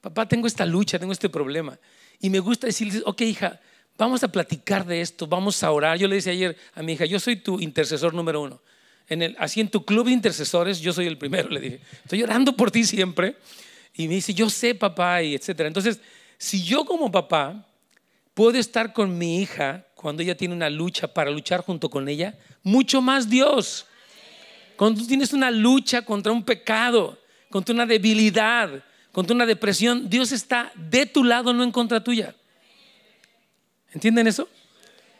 Papá, tengo esta lucha, tengo este problema. Y me gusta decirles, ok, hija, vamos a platicar de esto, vamos a orar. Yo le decía ayer a mi hija, yo soy tu intercesor número uno. En el, así en tu club de intercesores, yo soy el primero, le dije. Estoy orando por ti siempre. Y me dice, yo sé, papá, y etcétera. Entonces, si yo como papá puedo estar con mi hija cuando ella tiene una lucha para luchar junto con ella, mucho más Dios. Cuando tú tienes una lucha contra un pecado, contra una debilidad, contra una depresión, Dios está de tu lado, no en contra tuya. ¿Entienden eso?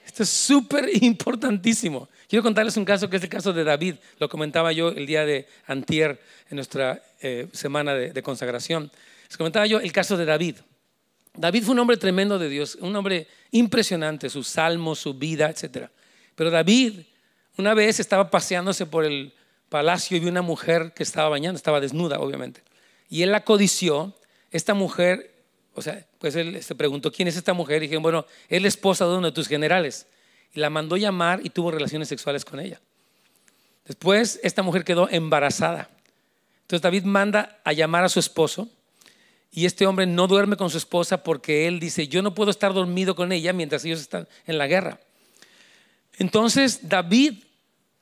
Esto es súper importantísimo. Quiero contarles un caso que es el caso de David. Lo comentaba yo el día de antier en nuestra eh, semana de, de, consagración. Les comentaba yo el caso de David. David fue un hombre tremendo de Dios, un hombre impresionante, sus salmos, su vida, etc. Pero David una vez estaba paseándose por el palacio y vio una mujer que estaba bañando, estaba desnuda, obviamente. Y él la codició. Esta mujer, o sea, pues él se preguntó, ¿quién es esta mujer? Y dije, bueno, es la esposa de uno de tus generales. Y la mandó llamar y tuvo relaciones sexuales con ella. Después, esta mujer quedó embarazada. Entonces David manda a llamar a su esposo y este hombre no duerme con su esposa porque él dice, yo no puedo estar dormido con ella mientras ellos están en la guerra. Entonces David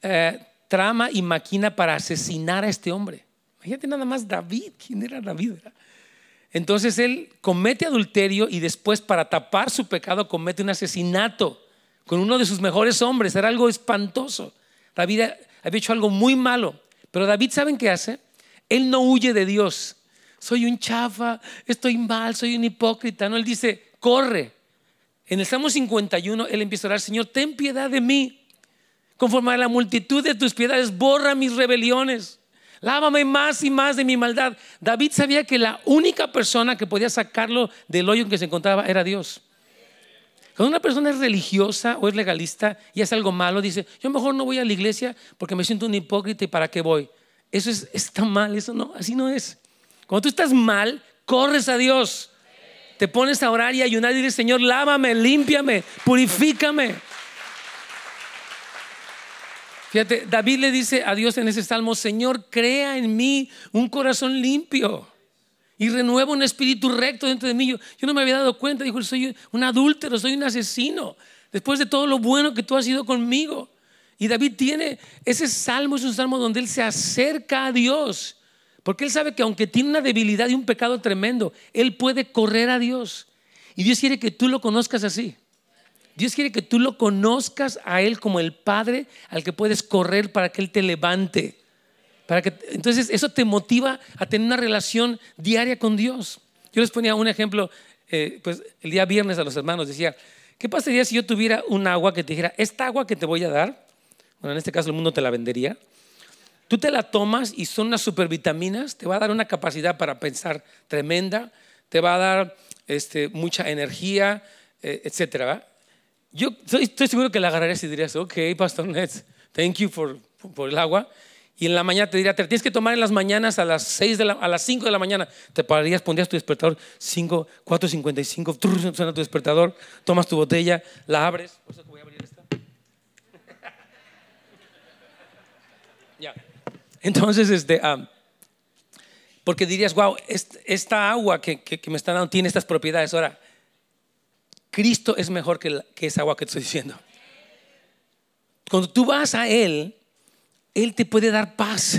eh, trama y maquina para asesinar a este hombre. Imagínate nada más David, ¿quién era David? Entonces él comete adulterio y después para tapar su pecado comete un asesinato con uno de sus mejores hombres. Era algo espantoso. David había hecho algo muy malo. Pero David, ¿saben qué hace? Él no huye de Dios. Soy un chafa, estoy mal, soy un hipócrita. No, él dice, corre. En el Salmo 51, él empieza a orar, Señor, ten piedad de mí. Conforme a la multitud de tus piedades, borra mis rebeliones. Lávame más y más de mi maldad. David sabía que la única persona que podía sacarlo del hoyo en que se encontraba era Dios. Cuando una persona es religiosa o es legalista y hace algo malo, dice, yo mejor no voy a la iglesia porque me siento un hipócrita y para qué voy. Eso es, está mal, eso no, así no es. Cuando tú estás mal, corres a Dios. Te pones a orar y ayunar y dices, Señor, lávame, límpiame, purifícame. Fíjate, David le dice a Dios en ese salmo, Señor, crea en mí un corazón limpio y renueva un espíritu recto dentro de mí. Yo, no me había dado cuenta, dijo, soy un adúltero, soy un asesino, después de todo lo bueno que tú has sido conmigo. Y David tiene ese salmo, es un salmo donde él se acerca a Dios, porque él sabe que aunque tiene una debilidad y un pecado tremendo, él puede correr a Dios. Y Dios quiere que tú lo conozcas así. Dios quiere que tú lo conozcas a Él como el Padre al que puedes correr para que Él te levante. Para que, entonces eso te motiva a tener una relación diaria con Dios. Yo les ponía un ejemplo, eh, pues el día viernes a los hermanos decía, ¿qué pasaría si yo tuviera un agua que te dijera, esta agua que te voy a dar, bueno, en este caso el mundo te la vendería, tú te la tomas y son unas supervitaminas, te va a dar una capacidad para pensar tremenda, te va a dar este, mucha energía, eh, etcétera. Yo estoy, seguro que la agarrarías y dirías, ok, Pastor Nets, thank you por, por el agua. Y en la mañana te diría, te tienes que tomar en las mañanas a las, 6 de la, a las 5 de la mañana. Te pararías, pondrías tu despertador, 5, 4.55, suena tu despertador, tomas tu botella, la abres. Por eso voy a abrir esta. ya. Entonces, este, ah, porque dirías, wow, esta agua que, que, me están dando tiene estas propiedades. Ahora, Cristo es mejor que, que esa agua que te estoy diciendo. Cuando tú vas a Él, Él te puede dar paz.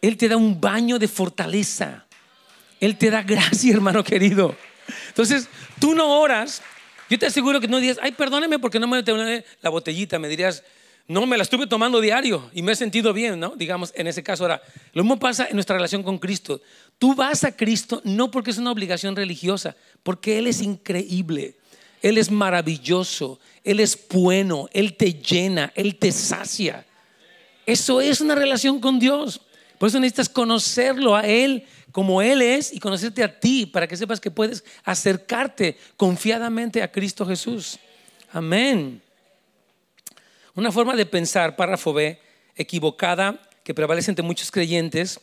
Él te da un baño de fortaleza. Él te da gracia, hermano querido. Entonces, tú no oras. Yo te aseguro que no dirías, ay, perdóneme porque no me la botellita. Me dirías, no, me la estuve tomando diario y me he sentido bien, ¿no? Digamos, en ese caso. Ahora, lo mismo pasa en nuestra relación con Cristo. Tú vas a Cristo no porque es una obligación religiosa, porque Él es increíble. Él es maravilloso, Él es bueno, Él te llena, Él te sacia. Eso es una relación con Dios. Por eso necesitas conocerlo a Él como Él es y conocerte a ti para que sepas que puedes acercarte confiadamente a Cristo Jesús. Amén. Una forma de pensar, párrafo B, equivocada, que prevalece entre muchos creyentes,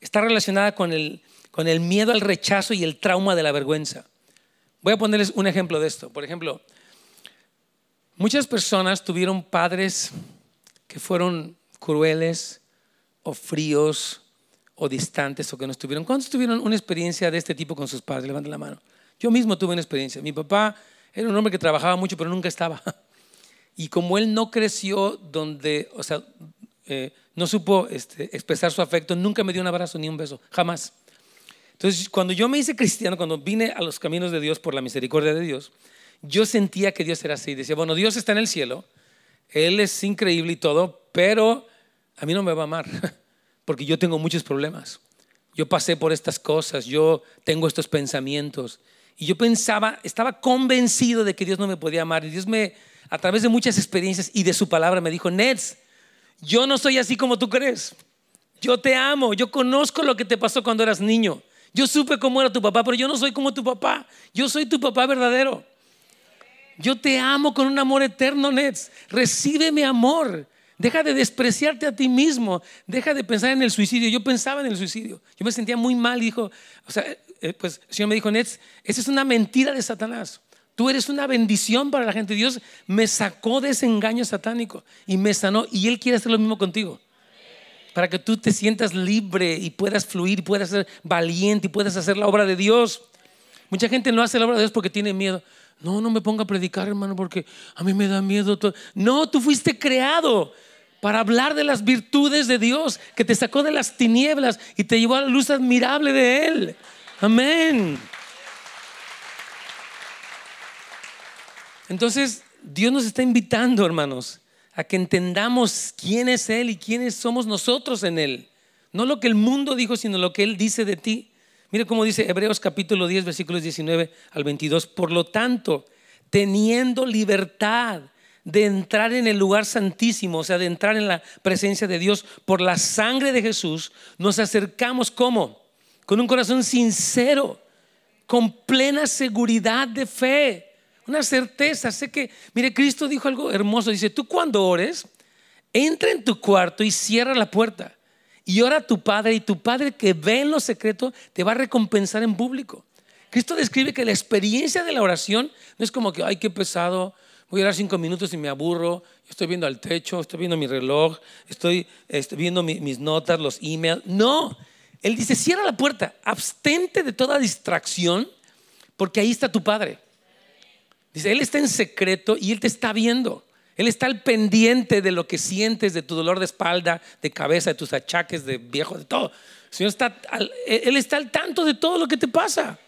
está relacionada con el, con el miedo al rechazo y el trauma de la vergüenza. Voy a ponerles un ejemplo de esto. Por ejemplo, muchas personas tuvieron padres que fueron crueles o fríos o distantes o que no estuvieron. ¿Cuántos tuvieron una experiencia de este tipo con sus padres? Levanten la mano. Yo mismo tuve una experiencia. Mi papá era un hombre que trabajaba mucho, pero nunca estaba. Y como él no creció donde, o sea, eh, no supo este, expresar su afecto, nunca me dio un abrazo ni un beso, jamás. Entonces, cuando yo me hice cristiano, cuando vine a los caminos de Dios por la misericordia de Dios, yo sentía que Dios era así. Decía, bueno, Dios está en el cielo, Él es increíble y todo, pero a mí no me va a amar, porque yo tengo muchos problemas. Yo pasé por estas cosas, yo tengo estos pensamientos. Y yo pensaba, estaba convencido de que Dios no me podía amar. Y Dios me, a través de muchas experiencias y de su palabra, me dijo, Nets, yo no soy así como tú crees. Yo te amo, yo conozco lo que te pasó cuando eras niño. Yo supe cómo era tu papá, pero yo no soy como tu papá. Yo soy tu papá verdadero. Yo te amo con un amor eterno, Nets. Recibe mi amor. Deja de despreciarte a ti mismo. Deja de pensar en el suicidio. Yo pensaba en el suicidio. Yo me sentía muy mal. Dijo, o sea, eh, pues el Señor me dijo, Nets, esa es una mentira de Satanás. Tú eres una bendición para la gente. Dios me sacó de ese engaño satánico y me sanó. Y Él quiere hacer lo mismo contigo para que tú te sientas libre y puedas fluir, puedas ser valiente y puedas hacer la obra de Dios. Mucha gente no hace la obra de Dios porque tiene miedo. No, no me ponga a predicar, hermano, porque a mí me da miedo. Todo. No, tú fuiste creado para hablar de las virtudes de Dios, que te sacó de las tinieblas y te llevó a la luz admirable de Él. Amén. Entonces, Dios nos está invitando, hermanos, a que entendamos quién es Él y quiénes somos nosotros en Él. No lo que el mundo dijo, sino lo que Él dice de ti. Mire cómo dice Hebreos capítulo 10, versículos 19 al 22. Por lo tanto, teniendo libertad de entrar en el lugar santísimo, o sea, de entrar en la presencia de Dios por la sangre de Jesús, nos acercamos como? Con un corazón sincero, con plena seguridad de fe una certeza. Sé que, mire, Cristo dijo algo hermoso. Dice, tú cuando ores, entra en tu cuarto y cierra la puerta. Y ora a tu Padre y tu Padre que ve en lo secreto te va a recompensar en público. Cristo describe que la experiencia de la oración no es como que, ay, qué pesado, voy a orar cinco minutos y me aburro, estoy viendo al techo, estoy viendo mi reloj, estoy, estoy viendo mis notas, los emails. No, Él dice, cierra la puerta, abstente de toda distracción, porque ahí está tu Padre. Dice, Él está en secreto y Él te está viendo. Él está al pendiente de lo que sientes, de tu dolor de espalda, de cabeza, de tus achaques, de viejo, de todo. Señor está Él está al tanto de todo lo que te pasa.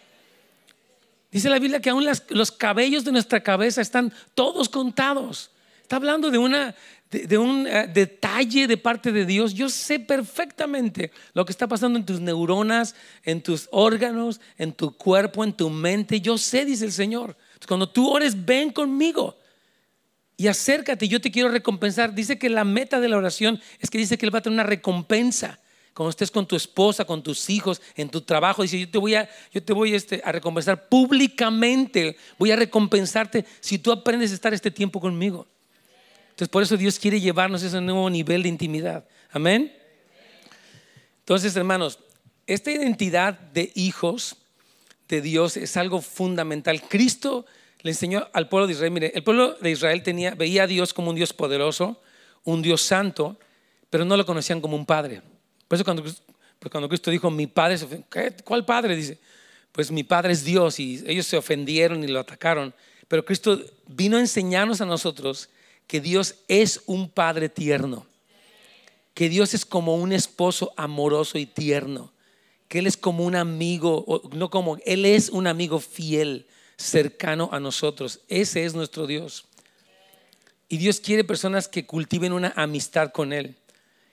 Dice la Biblia que aún los cabellos de nuestra cabeza están todos contados. Está hablando de, una, de, un eh, detalle de parte de Dios. Yo sé perfectamente lo que está pasando en tus neuronas, en tus órganos, en tu cuerpo, en tu mente. Yo sé, dice el Señor. Cuando tú ores, ven conmigo y acércate, yo te quiero recompensar. Dice que la meta de la oración es que dice que Él va a tener una recompensa. Cuando estés con tu esposa, con tus hijos, en tu trabajo, dice, yo te voy a, yo te voy este, a recompensar públicamente, voy a recompensarte si tú aprendes a estar este tiempo conmigo. Entonces, por eso Dios quiere llevarnos a ese nuevo nivel de intimidad. Amén. Entonces, hermanos, esta identidad de hijos Dios es algo fundamental. Cristo le enseñó al pueblo de Israel, mire, el pueblo de Israel veía a Dios como un Dios poderoso, un Dios santo, pero no lo conocían como un padre. Por eso cuando, pues cuando Cristo dijo, mi padre, ¿qué? ¿cuál padre? Dice, pues mi padre es Dios y ellos se ofendieron y lo atacaron. Pero Cristo vino a enseñarnos a nosotros que Dios es un padre tierno, que Dios es como un esposo amoroso y tierno, que Él es como un amigo, no como, Él es un amigo fiel, cercano a nosotros. Ese es nuestro Dios. Y Dios quiere personas que cultiven una amistad con Él.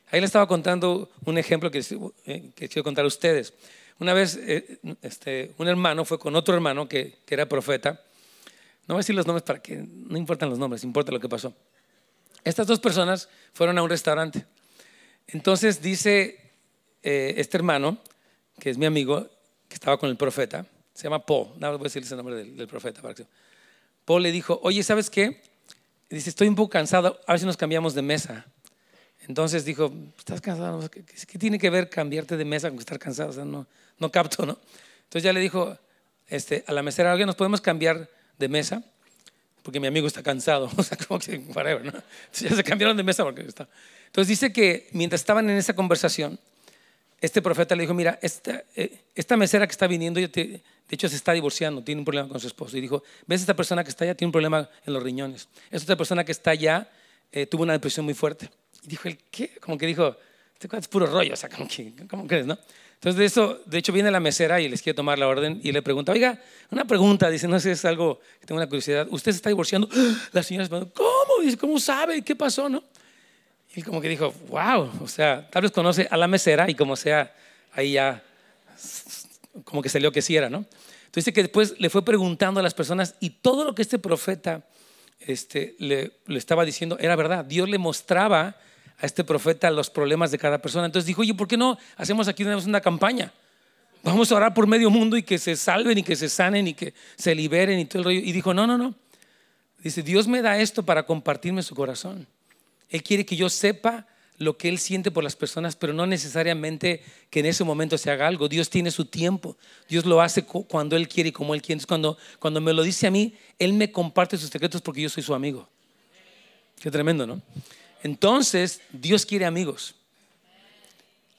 Ahí le estaba contando un ejemplo que, eh, quiero contar a ustedes. Una vez eh, este, un hermano fue con otro hermano que, que, era profeta. No voy a decir los nombres para que no importan los nombres, importa lo que pasó. Estas dos personas fueron a un restaurante. Entonces dice eh, este hermano, que es mi amigo, que estaba con el profeta, se llama Paul, no voy a decir el nombre del, profeta. Paul le dijo, oye, ¿sabes qué? Dice, estoy un poco cansado, a ver si nos cambiamos de mesa. Entonces dijo, ¿estás cansado? ¿Qué, tiene que ver cambiarte de mesa con estar cansado? O sea, no, no capto, ¿no? Entonces ya le dijo este, a la mesera, oye, ¿nos podemos cambiar de mesa? Porque mi amigo está cansado, o sea, como que, whatever, ¿no? Entonces ya se cambiaron de mesa porque está. Entonces dice que mientras estaban en esa conversación, este profeta le dijo, mira, esta, eh, mesera que está viniendo, de hecho se está divorciando, tiene un problema con su esposo. Y dijo, ves esta persona que está allá, tiene un problema en los riñones. Esta persona que está allá eh, tuvo una depresión muy fuerte. Y dijo, ¿el qué? Como que dijo, este es puro rollo, o sea, como que, ¿cómo crees, no? Entonces de eso, de hecho viene la mesera y les quiere tomar la orden y le pregunta, oiga, una pregunta, dice, no sé, es algo tengo una curiosidad, ¿usted se está divorciando? La señora ¿cómo? Dice, ¿cómo sabe? ¿Qué pasó, no? Y como que dijo, wow, o sea, tal vez conoce a la mesera y como sea, ahí ya, como que salió que sí era, ¿no? Entonces dice que después le fue preguntando a las personas y todo lo que este profeta este, le, le estaba diciendo era verdad. Dios le mostraba a este profeta los problemas de cada persona. Entonces dijo, oye, ¿por qué no hacemos aquí una campaña? Vamos a orar por medio mundo y que se salven y que se sanen y que se liberen y todo el rollo. Y dijo, no, no, no. Dice, Dios me da esto para compartirme su corazón. Él quiere que yo sepa lo que Él siente por las personas, pero no necesariamente que en ese momento se haga algo. Dios tiene su tiempo. Dios lo hace cuando Él quiere y como Él quiere. Entonces, cuando, cuando me lo dice a mí, Él me comparte sus secretos porque yo soy su amigo. Qué tremendo, ¿no? Entonces, Dios quiere amigos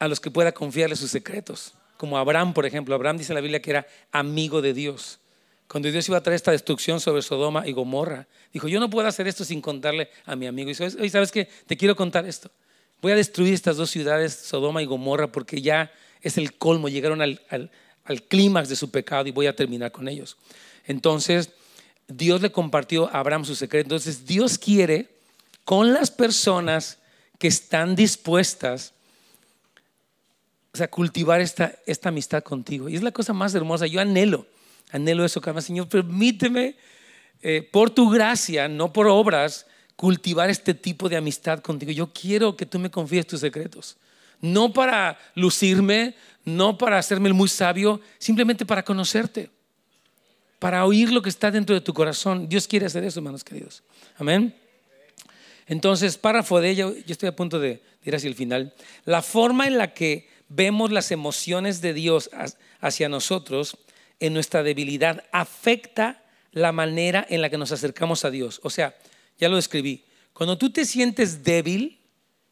a los que pueda confiarle sus secretos. Como Abraham, por ejemplo. Abraham dice en la Biblia que era amigo de Dios. Cuando Dios iba a traer esta destrucción sobre Sodoma y Gomorra, dijo, yo no puedo hacer esto sin contarle a mi amigo. Y sabes, ¿sabes qué? Te quiero contar esto. Voy a destruir estas dos ciudades, Sodoma y Gomorra, porque ya es el colmo, llegaron al, al clímax de su pecado y voy a terminar con ellos. Entonces, Dios le compartió a Abraham su secreto. Entonces, Dios quiere con las personas que están dispuestas a cultivar esta, esta amistad contigo. Y es la cosa más hermosa. Yo anhelo, anhelo eso, que Señor, permíteme, eh, por tu gracia, no por obras, cultivar este tipo de amistad contigo. Yo quiero que tú me confíes tus secretos. No para lucirme, no para hacerme el muy sabio, simplemente para conocerte, para oír lo que está dentro de tu corazón. Dios quiere hacer eso, hermanos queridos. Amén. Entonces, párrafo de ella, yo estoy a punto de ir hacia el final. La forma en la que vemos las emociones de Dios hacia nosotros en nuestra debilidad afecta la manera en la que nos acercamos a Dios. O sea, ya lo describí. Cuando tú te sientes débil,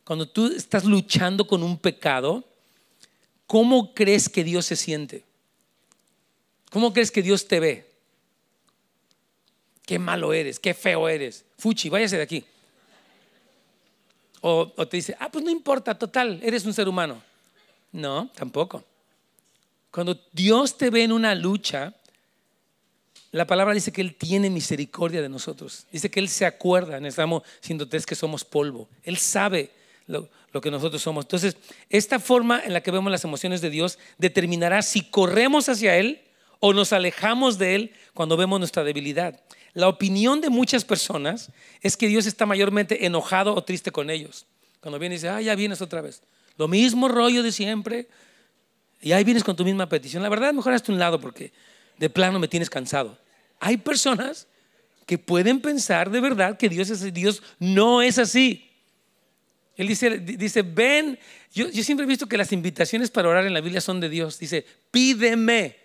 cuando tú estás luchando con un pecado, ¿cómo crees que Dios se siente? ¿Cómo crees que Dios te ve? Qué malo eres, qué feo eres. Fuchi, váyase de aquí. O, te dice, ah, pues no importa, total, eres un ser humano. No, tampoco. Cuando Dios te ve en una lucha, la palabra dice que Él tiene misericordia de nosotros. Dice que Él se acuerda, estamos siendo que somos polvo. Él sabe lo, lo, que nosotros somos. Entonces, esta forma en la que vemos las emociones de Dios determinará si corremos hacia Él o nos alejamos de Él cuando vemos nuestra debilidad. La opinión de muchas personas es que Dios está mayormente enojado o triste con ellos. Cuando viene y dice, ah, ya vienes otra vez. Lo mismo rollo de siempre. Y ahí vienes con tu misma petición. La verdad, mejor hazte un lado porque de plano me tienes cansado. Hay personas que pueden pensar de verdad que Dios es. Dios no es así. Él dice, dice ven, yo, yo siempre he visto que las invitaciones para orar en la Biblia son de Dios. Dice, pídeme.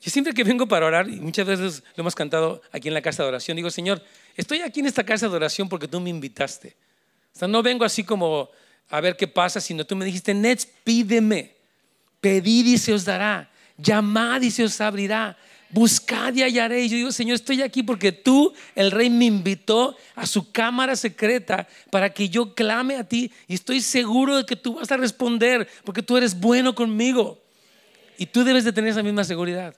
Yo siempre que vengo para orar, y muchas veces lo hemos cantado aquí en la casa de oración, digo, Señor, estoy aquí en esta casa de oración porque tú me invitaste. O sea, no vengo así como a ver qué pasa, sino tú me dijiste, Nets, pídeme, pedid y se os dará, llamad y se os abrirá, buscad y hallaré. Y yo digo, Señor, estoy aquí porque tú, el rey, me invitó a su cámara secreta para que yo clame a ti y estoy seguro de que tú vas a responder porque tú eres bueno conmigo. Y tú debes de tener esa misma seguridad.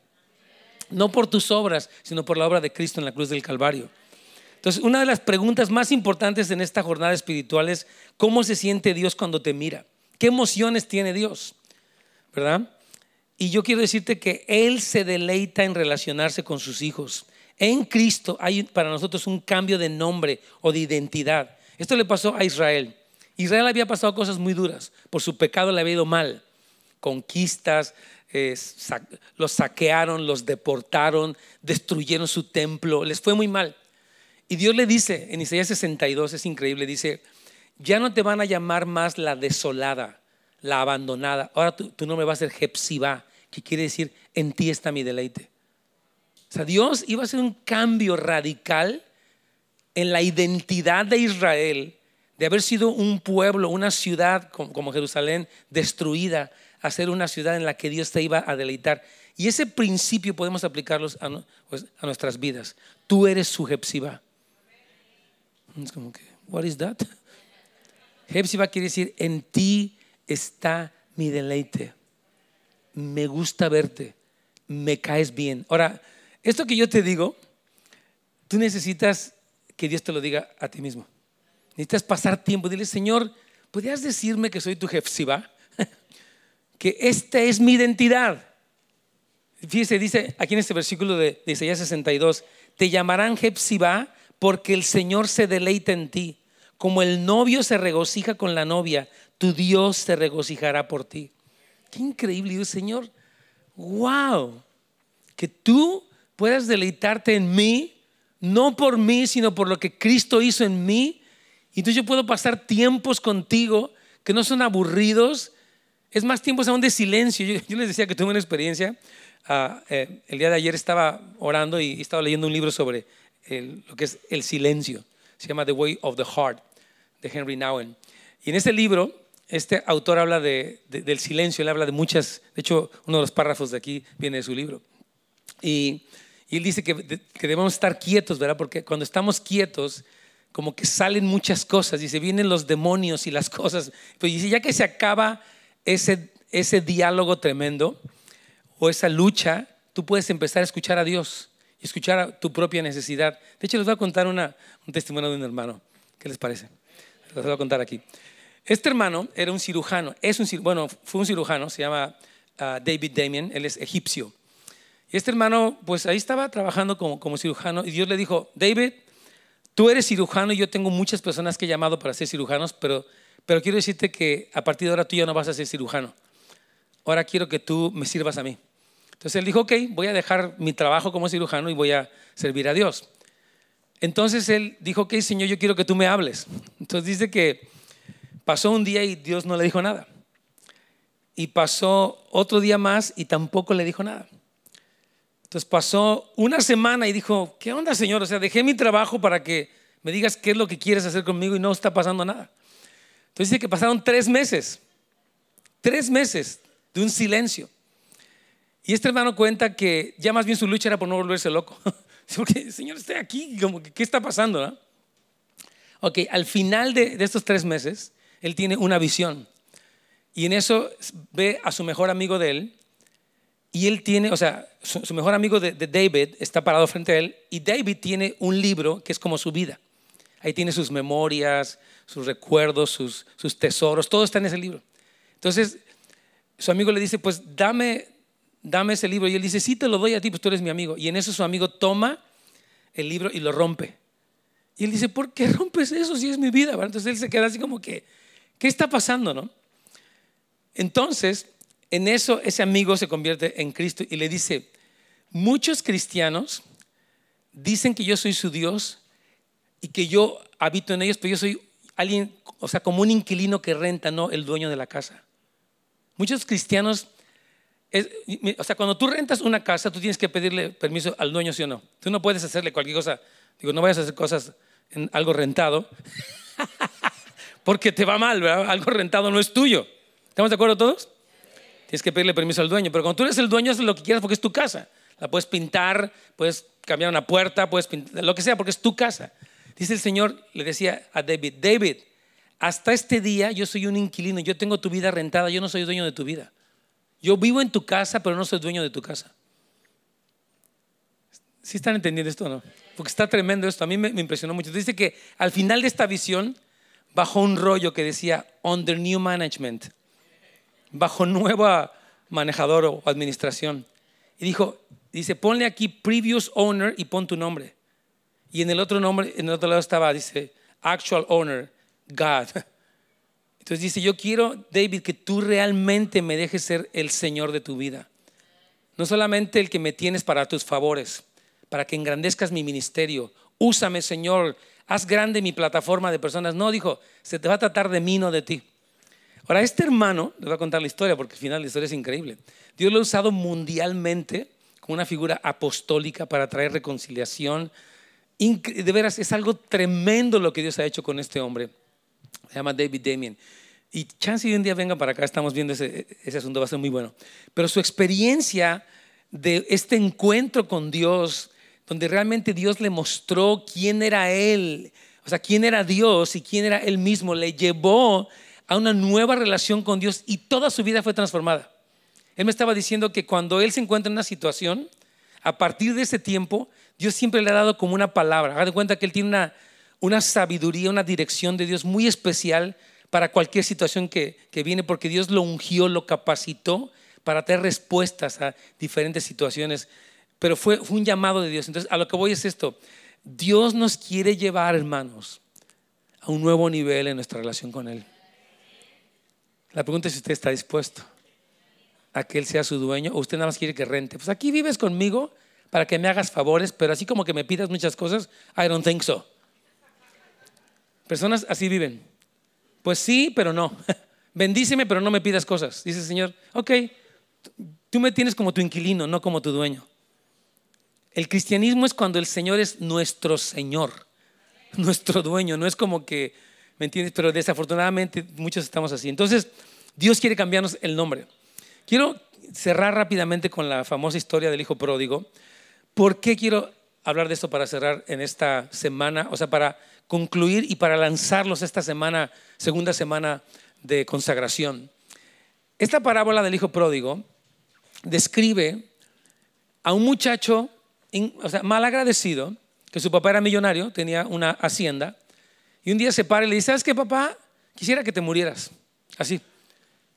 No por tus obras, sino por la obra de Cristo en la cruz del Calvario. Entonces, una de las preguntas más importantes en esta jornada espiritual es, ¿cómo se siente Dios cuando te mira? ¿Qué emociones tiene Dios? ¿Verdad? Y yo quiero decirte que Él se deleita en relacionarse con sus hijos. En Cristo hay para nosotros un cambio de nombre o de identidad. Esto le pasó a Israel. Israel había pasado cosas muy duras. Por su pecado le había ido mal. Conquistas, eh, los saquearon, los deportaron, destruyeron su templo. Les fue muy mal. Y Dios le dice en Isaías 62, es increíble, dice, ya no te van a llamar más la desolada, la abandonada. Ahora tu, nombre va a ser Jepsibá, que quiere decir, en ti está mi deleite. O sea, Dios iba a hacer un cambio radical en la identidad de Israel, de haber sido un pueblo, una ciudad como, Jerusalén destruida, a ser una ciudad en la que Dios te iba a deleitar. Y ese principio podemos aplicarlo a, pues, nuestras vidas. Tú eres su Jepsibá. Es como que, what is that? Hepsiba quiere decir, en ti está mi deleite. Me gusta verte. Me caes bien. Ahora, esto que yo te digo, tú necesitas que Dios te lo diga a ti mismo. Necesitas pasar tiempo. Dile, Señor, ¿podrías decirme que soy tu Jefsiba? que esta es mi identidad. Fíjese, dice aquí en este versículo de, de Isaías 62, te llamarán Jefsiba porque el Señor se deleita en ti. Como el novio se regocija con la novia, tu Dios se regocijará por ti. Qué increíble, Señor. Wow. Que tú puedas deleitarte en mí, no por mí, sino por lo que Cristo hizo en mí. Y entonces yo puedo pasar tiempos contigo que no son aburridos. Es más tiempos aún de silencio. Yo, les decía que tuve una experiencia. Ah, eh, el día de ayer estaba orando y estaba leyendo un libro sobre lo que es el silencio. Se llama The Way of the Heart, de Henry Nouwen. Y en este libro, este autor habla de, del silencio, él habla de muchas, de hecho, uno de los párrafos de aquí viene de su libro. Y, él dice que, que, debemos estar quietos, ¿verdad? Porque cuando estamos quietos, como que salen muchas cosas, dice, vienen los demonios y las cosas. Pero dice, ya que se acaba ese, ese diálogo tremendo o esa lucha, tú puedes empezar a escuchar a Dios y escuchar tu propia necesidad. De hecho, les voy a contar una, un testimonio de un hermano. ¿Qué les parece? Les voy a contar aquí. Este hermano era un cirujano, es un, bueno, fue un cirujano, se llama ah, David Damien, él es egipcio. Y este hermano, pues ahí estaba trabajando como, cirujano y Dios le dijo, David, tú eres cirujano y yo tengo muchas personas que he llamado para ser cirujanos, pero, pero quiero decirte que a partir de ahora tú ya no vas a ser cirujano. Ahora quiero que tú me sirvas a mí. Entonces él dijo, ok, voy a dejar mi trabajo como cirujano y voy a servir a Dios. Entonces él dijo, ok, Señor, yo quiero que tú me hables. Entonces dice que pasó un día y Dios no le dijo nada. Y pasó otro día más y tampoco le dijo nada. Entonces pasó una semana y dijo, ¿qué onda, Señor? O sea, dejé mi trabajo para que me digas qué es lo que quieres hacer conmigo y no está pasando nada. Entonces dice que pasaron tres meses, tres meses de un silencio. Y este hermano cuenta que ya más bien su lucha era por no volverse loco. Porque, Señor, estoy aquí, como ¿qué está pasando? No? Ok, al final de, estos tres meses, él tiene una visión. Y en eso ve a su mejor amigo de él. Y él tiene, o sea, su, mejor amigo de, David está parado frente a él. Y David tiene un libro que es como su vida. Ahí tiene sus memorias, sus recuerdos, sus, sus tesoros, todo está en ese libro. Entonces, su amigo le dice, pues dame, dame ese libro. Y él dice, sí, te lo doy a ti, pues tú eres mi amigo. Y en eso su amigo toma el libro y lo rompe. Y él dice, ¿por qué rompes eso si es mi vida? Entonces él se queda así como que, ¿qué está pasando? No? Entonces, en eso ese amigo se convierte en Cristo y le dice, muchos cristianos dicen que yo soy su Dios y que yo habito en ellos, pero yo soy alguien, o sea, como un inquilino que renta, no el dueño de la casa. Muchos cristianos o sea, cuando tú rentas una casa, tú tienes que pedirle permiso al dueño, ¿sí o no? Tú no puedes hacerle cualquier cosa. Digo, no vayas a hacer cosas en algo rentado, porque te va mal, ¿verdad? Algo rentado no es tuyo. ¿Estamos de acuerdo todos? Tienes que pedirle permiso al dueño, pero cuando tú eres el dueño haces lo que quieras porque es tu casa. La puedes pintar, puedes cambiar una puerta, puedes pintar, lo que sea porque es tu casa. Dice el Señor, le decía a David, David, hasta este día yo soy un inquilino, yo tengo tu vida rentada, yo no soy dueño de tu vida. Yo vivo en tu casa, pero no soy dueño de tu casa. ¿Sí están entendiendo esto o no? Porque está tremendo esto, a mí me, impresionó mucho. Dice que al final de esta visión bajó un rollo que decía Under New Management, bajo nueva manejador o administración. Y dijo, dice, ponle aquí Previous Owner y pon tu nombre. Y en el otro nombre, en el otro lado estaba, dice, Actual Owner, God. Entonces dice, yo quiero, David, que tú realmente me dejes ser el Señor de tu vida. No solamente el que me tienes para tus favores, para que engrandezcas mi ministerio. Úsame, Señor. Haz grande mi plataforma de personas. No, dijo, se te va a tratar de mí, no de ti. Ahora, este hermano, les voy a contar la historia porque al final la historia es increíble. Dios lo ha usado mundialmente como una figura apostólica para traer reconciliación. De veras, es algo tremendo lo que Dios ha hecho con este hombre se llama David Damien. Y chance y un día venga para acá, estamos viendo ese, ese asunto, va a ser muy bueno. Pero su experiencia de este encuentro con Dios, donde realmente Dios le mostró quién era Él, o sea, quién era Dios y quién era Él mismo, le llevó a una nueva relación con Dios y toda su vida fue transformada. Él me estaba diciendo que cuando Él se encuentra en una situación, a partir de ese tiempo, Dios siempre le ha dado como una palabra. Haga de cuenta que Él tiene una, una sabiduría, una dirección de Dios muy especial para cualquier situación que, viene, porque Dios lo ungió, lo capacitó para tener respuestas a diferentes situaciones. Pero fue, un llamado de Dios. Entonces, a lo que voy es esto. Dios nos quiere llevar, hermanos, a un nuevo nivel en nuestra relación con Él. La pregunta es si usted está dispuesto a que Él sea su dueño o usted nada más quiere que rente. Pues aquí vives conmigo para que me hagas favores, pero así como que me pidas muchas cosas, I don't think so. Personas así viven. Pues sí, pero no. Bendíceme, pero no me pidas cosas. Dice el Señor, ok, tú me tienes como tu inquilino, no como tu dueño. El cristianismo es cuando el Señor es nuestro Señor, nuestro dueño. No es como que, ¿me entiendes? Pero desafortunadamente muchos estamos así. Entonces, Dios quiere cambiarnos el nombre. Quiero cerrar rápidamente con la famosa historia del hijo pródigo. ¿Por qué quiero hablar de esto para cerrar en esta semana? O sea, para concluir y para lanzarlos esta semana, segunda semana de consagración. Esta parábola del hijo pródigo describe a un muchacho o sea, mal agradecido, que su papá era millonario, tenía una hacienda, y un día se para y le dice, ¿sabes qué, papá? Quisiera que te murieras, así,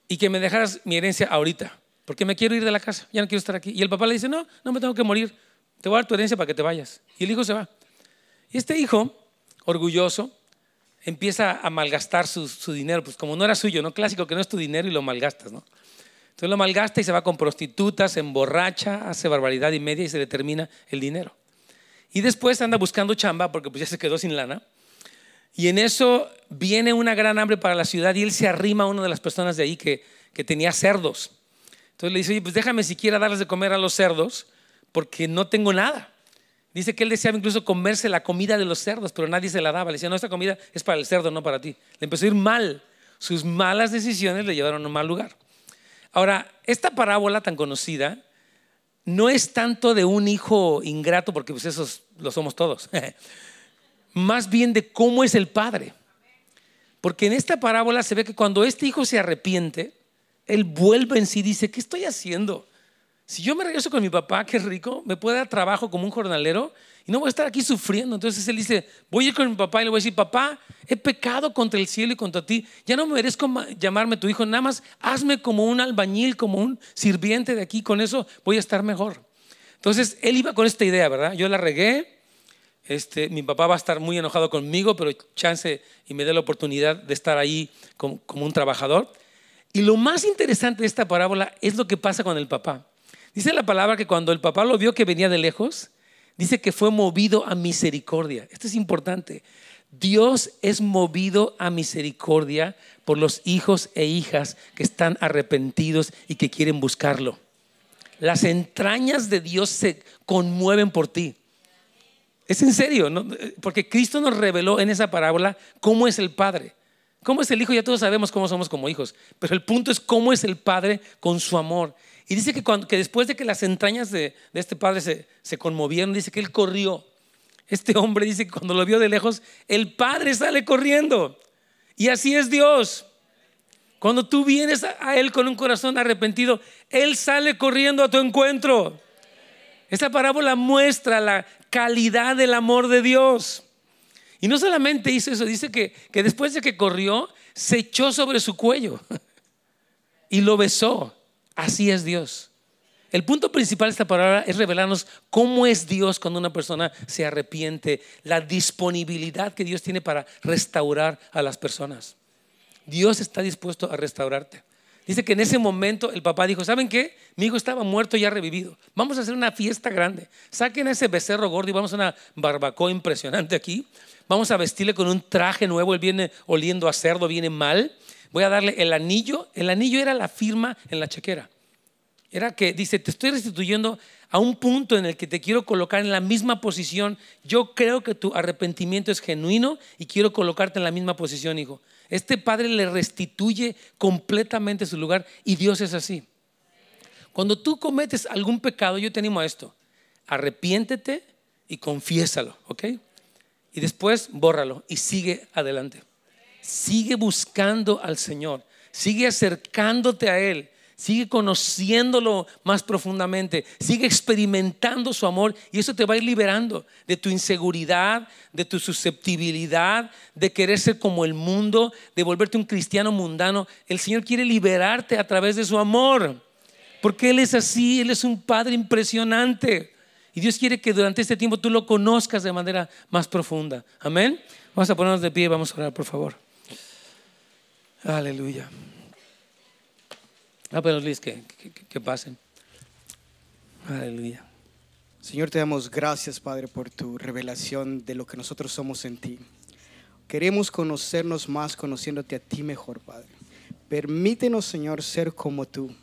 y que me dejaras mi herencia ahorita, porque me quiero ir de la casa, ya no quiero estar aquí. Y el papá le dice, no, no me tengo que morir, te voy a dar tu herencia para que te vayas. Y el hijo se va. Y este hijo orgulloso, empieza a malgastar su, dinero, pues como no era suyo, ¿no? Clásico que no es tu dinero y lo malgastas, ¿no? Entonces lo malgasta y se va con prostitutas, se emborracha, hace barbaridad y media y se le termina el dinero. Y después anda buscando chamba porque pues ya se quedó sin lana. Y en eso viene una gran hambre para la ciudad y él se arrima a una de las personas de ahí que, que tenía cerdos. Entonces le dice, pues déjame siquiera darles de comer a los cerdos porque no tengo nada. Dice que él deseaba incluso comerse la comida de los cerdos, pero nadie se la daba. Le decía, no, esta comida es para el cerdo, no para ti. Le empezó a ir mal. Sus malas decisiones le llevaron a un mal lugar. Ahora, esta parábola tan conocida no es tanto de un hijo ingrato, porque pues esos lo somos todos. Más bien de cómo es el padre. Porque en esta parábola se ve que cuando este hijo se arrepiente, él vuelve en sí y dice, ¿qué estoy haciendo? Si yo me regreso con mi papá, que rico, me puede dar trabajo como un jornalero y no voy a estar aquí sufriendo. Entonces él dice, voy a ir con mi papá y le voy a decir, papá, he pecado contra el cielo y contra ti. Ya no me merezco llamarme tu hijo, nada más hazme como un albañil, como un sirviente de aquí. Con eso voy a estar mejor. Entonces él iba con esta idea, ¿verdad? Yo la regué. Este, mi papá va a estar muy enojado conmigo, pero chance y me dé la oportunidad de estar ahí como un trabajador. Y lo más interesante de esta parábola es lo que pasa con el papá. Dice la palabra que cuando el papá lo vio que venía de lejos, dice que fue movido a misericordia. Esto es importante. Dios es movido a misericordia por los hijos e hijas que están arrepentidos y que quieren buscarlo. Las entrañas de Dios se conmueven por ti. Es en serio, porque Cristo nos reveló en esa parábola cómo es el Padre. ¿Cómo es el hijo? Ya todos sabemos cómo somos como hijos, pero el punto es cómo es el padre con su amor. Y dice que, cuando, después de que las entrañas de, este padre se, conmovieron, dice que él corrió. Este hombre dice que cuando lo vio de lejos, el padre sale corriendo. Y así es Dios. Cuando tú vienes a Él con un corazón arrepentido, Él sale corriendo a tu encuentro. Esta parábola muestra la calidad del amor de Dios. Y no solamente hizo eso, dice que después de que corrió, se echó sobre su cuello y lo besó. Así es Dios. El punto principal de esta palabra es revelarnos cómo es Dios cuando una persona se arrepiente, la disponibilidad que Dios tiene para restaurar a las personas. Dios está dispuesto a restaurarte. Dice que en ese momento el papá dijo, ¿saben qué? Mi hijo estaba muerto y ha revivido. Vamos a hacer una fiesta grande. Saquen ese becerro gordo y vamos a una barbacoa impresionante aquí. Vamos a vestirle con un traje nuevo. Él viene oliendo a cerdo, viene mal. Voy a darle el anillo. El anillo era la firma en la chequera. Era que dice, te estoy restituyendo a un punto en el que te quiero colocar en la misma posición. Yo creo que tu arrepentimiento es genuino y quiero colocarte en la misma posición, hijo. Este padre le restituye completamente su lugar y Dios es así. Cuando tú cometes algún pecado, yo te animo a esto. Arrepiéntete y confiésalo, ¿ok? Y después bórralo y sigue adelante. Sigue buscando al Señor. Sigue acercándote a Él Sigue conociéndolo más profundamente, sigue experimentando su amor y eso te va a ir liberando de tu inseguridad, de tu susceptibilidad, de querer ser como el mundo, de volverte un cristiano mundano. El Señor quiere liberarte a través de su amor, porque Él es así, Él es un Padre impresionante. Y Dios quiere que durante este tiempo tú lo conozcas de manera más profunda. Amén. Vamos a ponernos de pie y vamos a orar, por favor. Aleluya. Ah, pero Luis, que, que, pasen. Aleluya. Señor, te damos gracias, Padre, por tu revelación de lo que nosotros somos en ti. Queremos conocernos más conociéndote a ti mejor, Padre. Permítenos, Señor, ser como tú.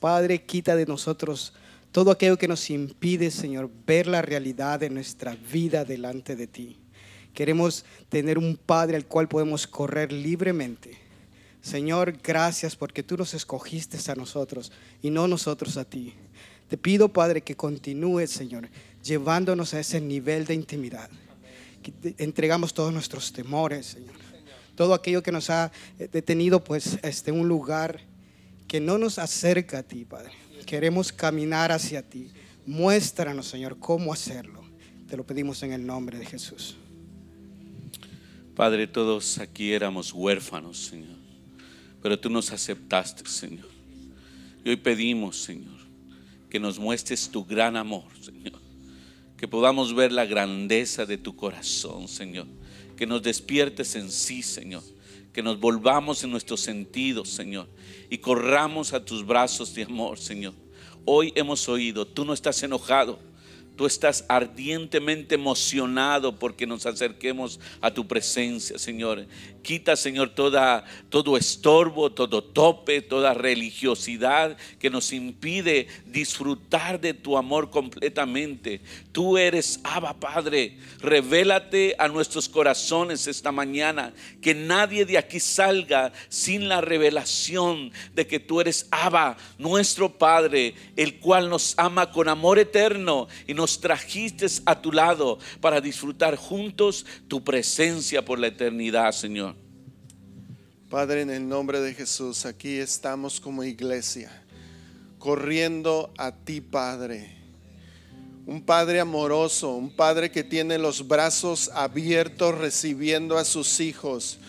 Padre, quita de nosotros todo aquello que nos impide, Señor, ver la realidad de nuestra vida delante de ti. Queremos tener un Padre al cual podemos correr libremente Señor, gracias porque tú nos escogiste a nosotros y no nosotros a ti. Te pido, Padre, que continúes, Señor, llevándonos a ese nivel de intimidad. Que entregamos todos nuestros temores, Señor. Todo aquello que nos ha eh, detenido, pues, este, un lugar que no nos acerca a ti, Padre. Queremos caminar hacia ti. Muéstranos, Señor, cómo hacerlo. Te lo pedimos en el nombre de Jesús. Padre, todos aquí éramos huérfanos, Señor pero tú nos aceptaste, Señor. Y hoy pedimos, Señor, que nos muestres tu gran amor, Señor. Que podamos ver la grandeza de tu corazón, Señor. Que nos despiertes en sí, Señor. Que nos volvamos en nuestros sentidos, Señor. Y corramos a tus brazos de amor, Señor. Hoy hemos oído, tú no estás enojado Tú estás ardientemente emocionado porque nos acerquemos a tu presencia, Señor. Quita, Señor, toda, todo estorbo, todo tope, toda religiosidad que nos impide disfrutar de tu amor completamente. Tú eres Abba, Padre. Revélate a nuestros corazones esta mañana. Que nadie de aquí salga sin la revelación de que tú eres Abba, nuestro Padre, el cual nos ama con amor eterno y nos nos trajiste a tu lado para disfrutar juntos tu presencia por la eternidad, Señor. Padre, en el nombre de Jesús, aquí estamos como iglesia, corriendo a ti, Padre. Un Padre amoroso, un Padre que tiene los brazos abiertos recibiendo a sus hijos.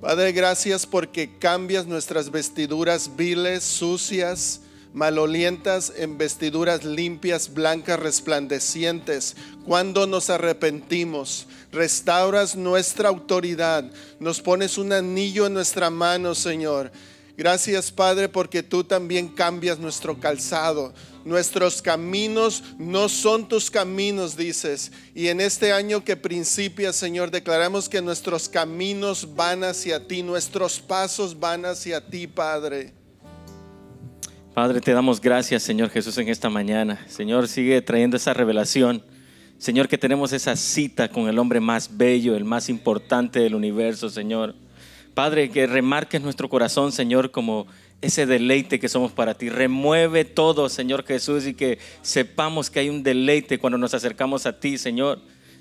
Padre, gracias porque cambias nuestras vestiduras viles, sucias, malolientas en vestiduras limpias, blancas, resplandecientes. Cuando nos arrepentimos, restauras nuestra autoridad, nos pones un anillo en nuestra mano, Señor. Gracias, Padre, porque tú también cambias nuestro calzado. Nuestros caminos no son tus caminos, dices. Y en este año que principia, Señor, declaramos que nuestros caminos van hacia ti, nuestros pasos van hacia ti, Padre. Padre, te damos gracias, Señor Jesús, en esta mañana. Señor, sigue trayendo esa revelación. Señor, que tenemos esa cita con el hombre más bello, el más importante del universo, Señor. Padre, que remarques nuestro corazón, Señor, como ese deleite que somos para ti. Remueve todo, Señor Jesús, y que sepamos que hay un deleite cuando nos acercamos a ti, Señor.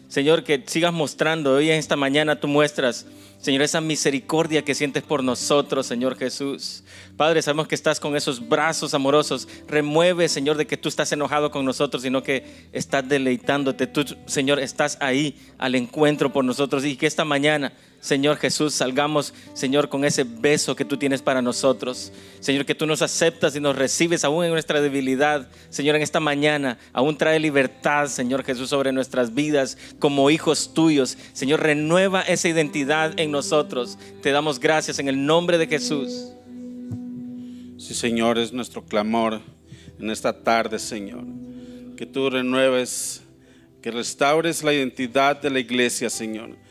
Señor, que sigas mostrando. Hoy en esta mañana tú muestras, Señor, esa misericordia que sientes por nosotros, Señor Jesús. Padre, sabemos que estás con esos brazos amorosos. Remueve, Señor, de que tú estás enojado con nosotros, sino que estás deleitándote. Tú, Señor, estás ahí al encuentro por nosotros y que esta mañana Señor Jesús, salgamos, Señor, con ese beso que tú tienes para nosotros. Señor, que tú nos aceptas y nos recibes aún en nuestra debilidad. Señor, en esta mañana aún trae libertad, Señor Jesús, sobre nuestras vidas como hijos tuyos. Señor, renueva esa identidad en nosotros. Te damos gracias en el nombre de Jesús. Sí, Señor, es nuestro clamor en esta tarde, Señor. Que tú renueves, que restaures la identidad de la iglesia, Señor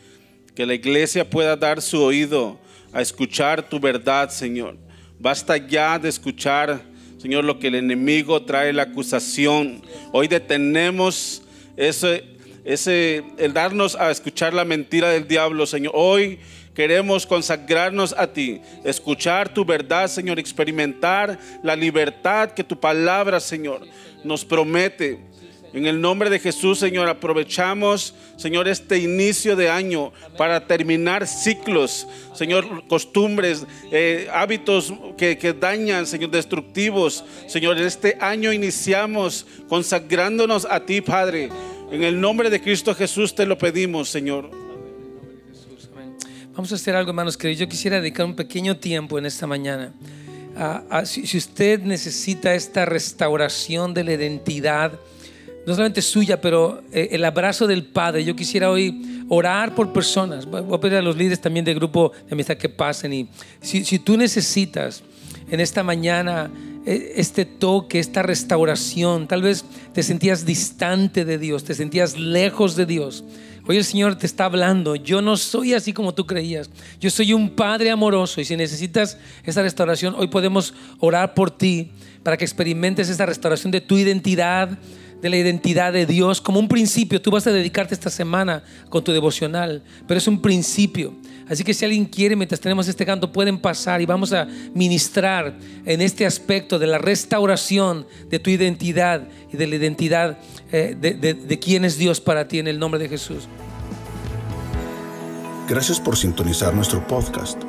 que la iglesia pueda dar su oído a escuchar tu verdad, Señor. Basta ya de escuchar, Señor, lo que el enemigo trae la acusación. Hoy detenemos ese, ese, el darnos a escuchar la mentira del diablo, Señor. Hoy queremos consagrarnos a ti, escuchar tu verdad, Señor, experimentar la libertad que tu palabra, Señor, nos promete. En el nombre de Jesús, Señor, aprovechamos, Señor, este inicio de año para terminar ciclos, Señor, costumbres, eh, hábitos que, que, dañan, Señor, destructivos. Señor, este año iniciamos consagrándonos a ti, Padre. En el nombre de Cristo Jesús te lo pedimos, Señor. Vamos a hacer algo, hermanos, que yo quisiera dedicar un pequeño tiempo en esta mañana. si usted necesita esta restauración de la identidad, no solamente suya, pero eh, el abrazo del Padre. Yo quisiera hoy orar por personas. Voy a pedir a los líderes también del grupo de amistad que pasen. Y si, si tú necesitas en esta mañana eh, este toque, esta restauración, tal vez te sentías distante de Dios, te sentías lejos de Dios. Hoy el Señor te está hablando. Yo no soy así como tú creías. Yo soy un Padre amoroso. Y si necesitas esa restauración, hoy podemos orar por ti para que experimentes esa restauración de tu identidad, de la identidad de Dios como un principio. Tú vas a dedicarte esta semana con tu devocional, pero es un principio. Así que si alguien quiere, mientras tenemos este canto, pueden pasar y vamos a ministrar en este aspecto de la restauración de tu identidad y de la identidad eh, de, de quién es Dios para ti en el nombre de Jesús. Gracias por sintonizar nuestro podcast.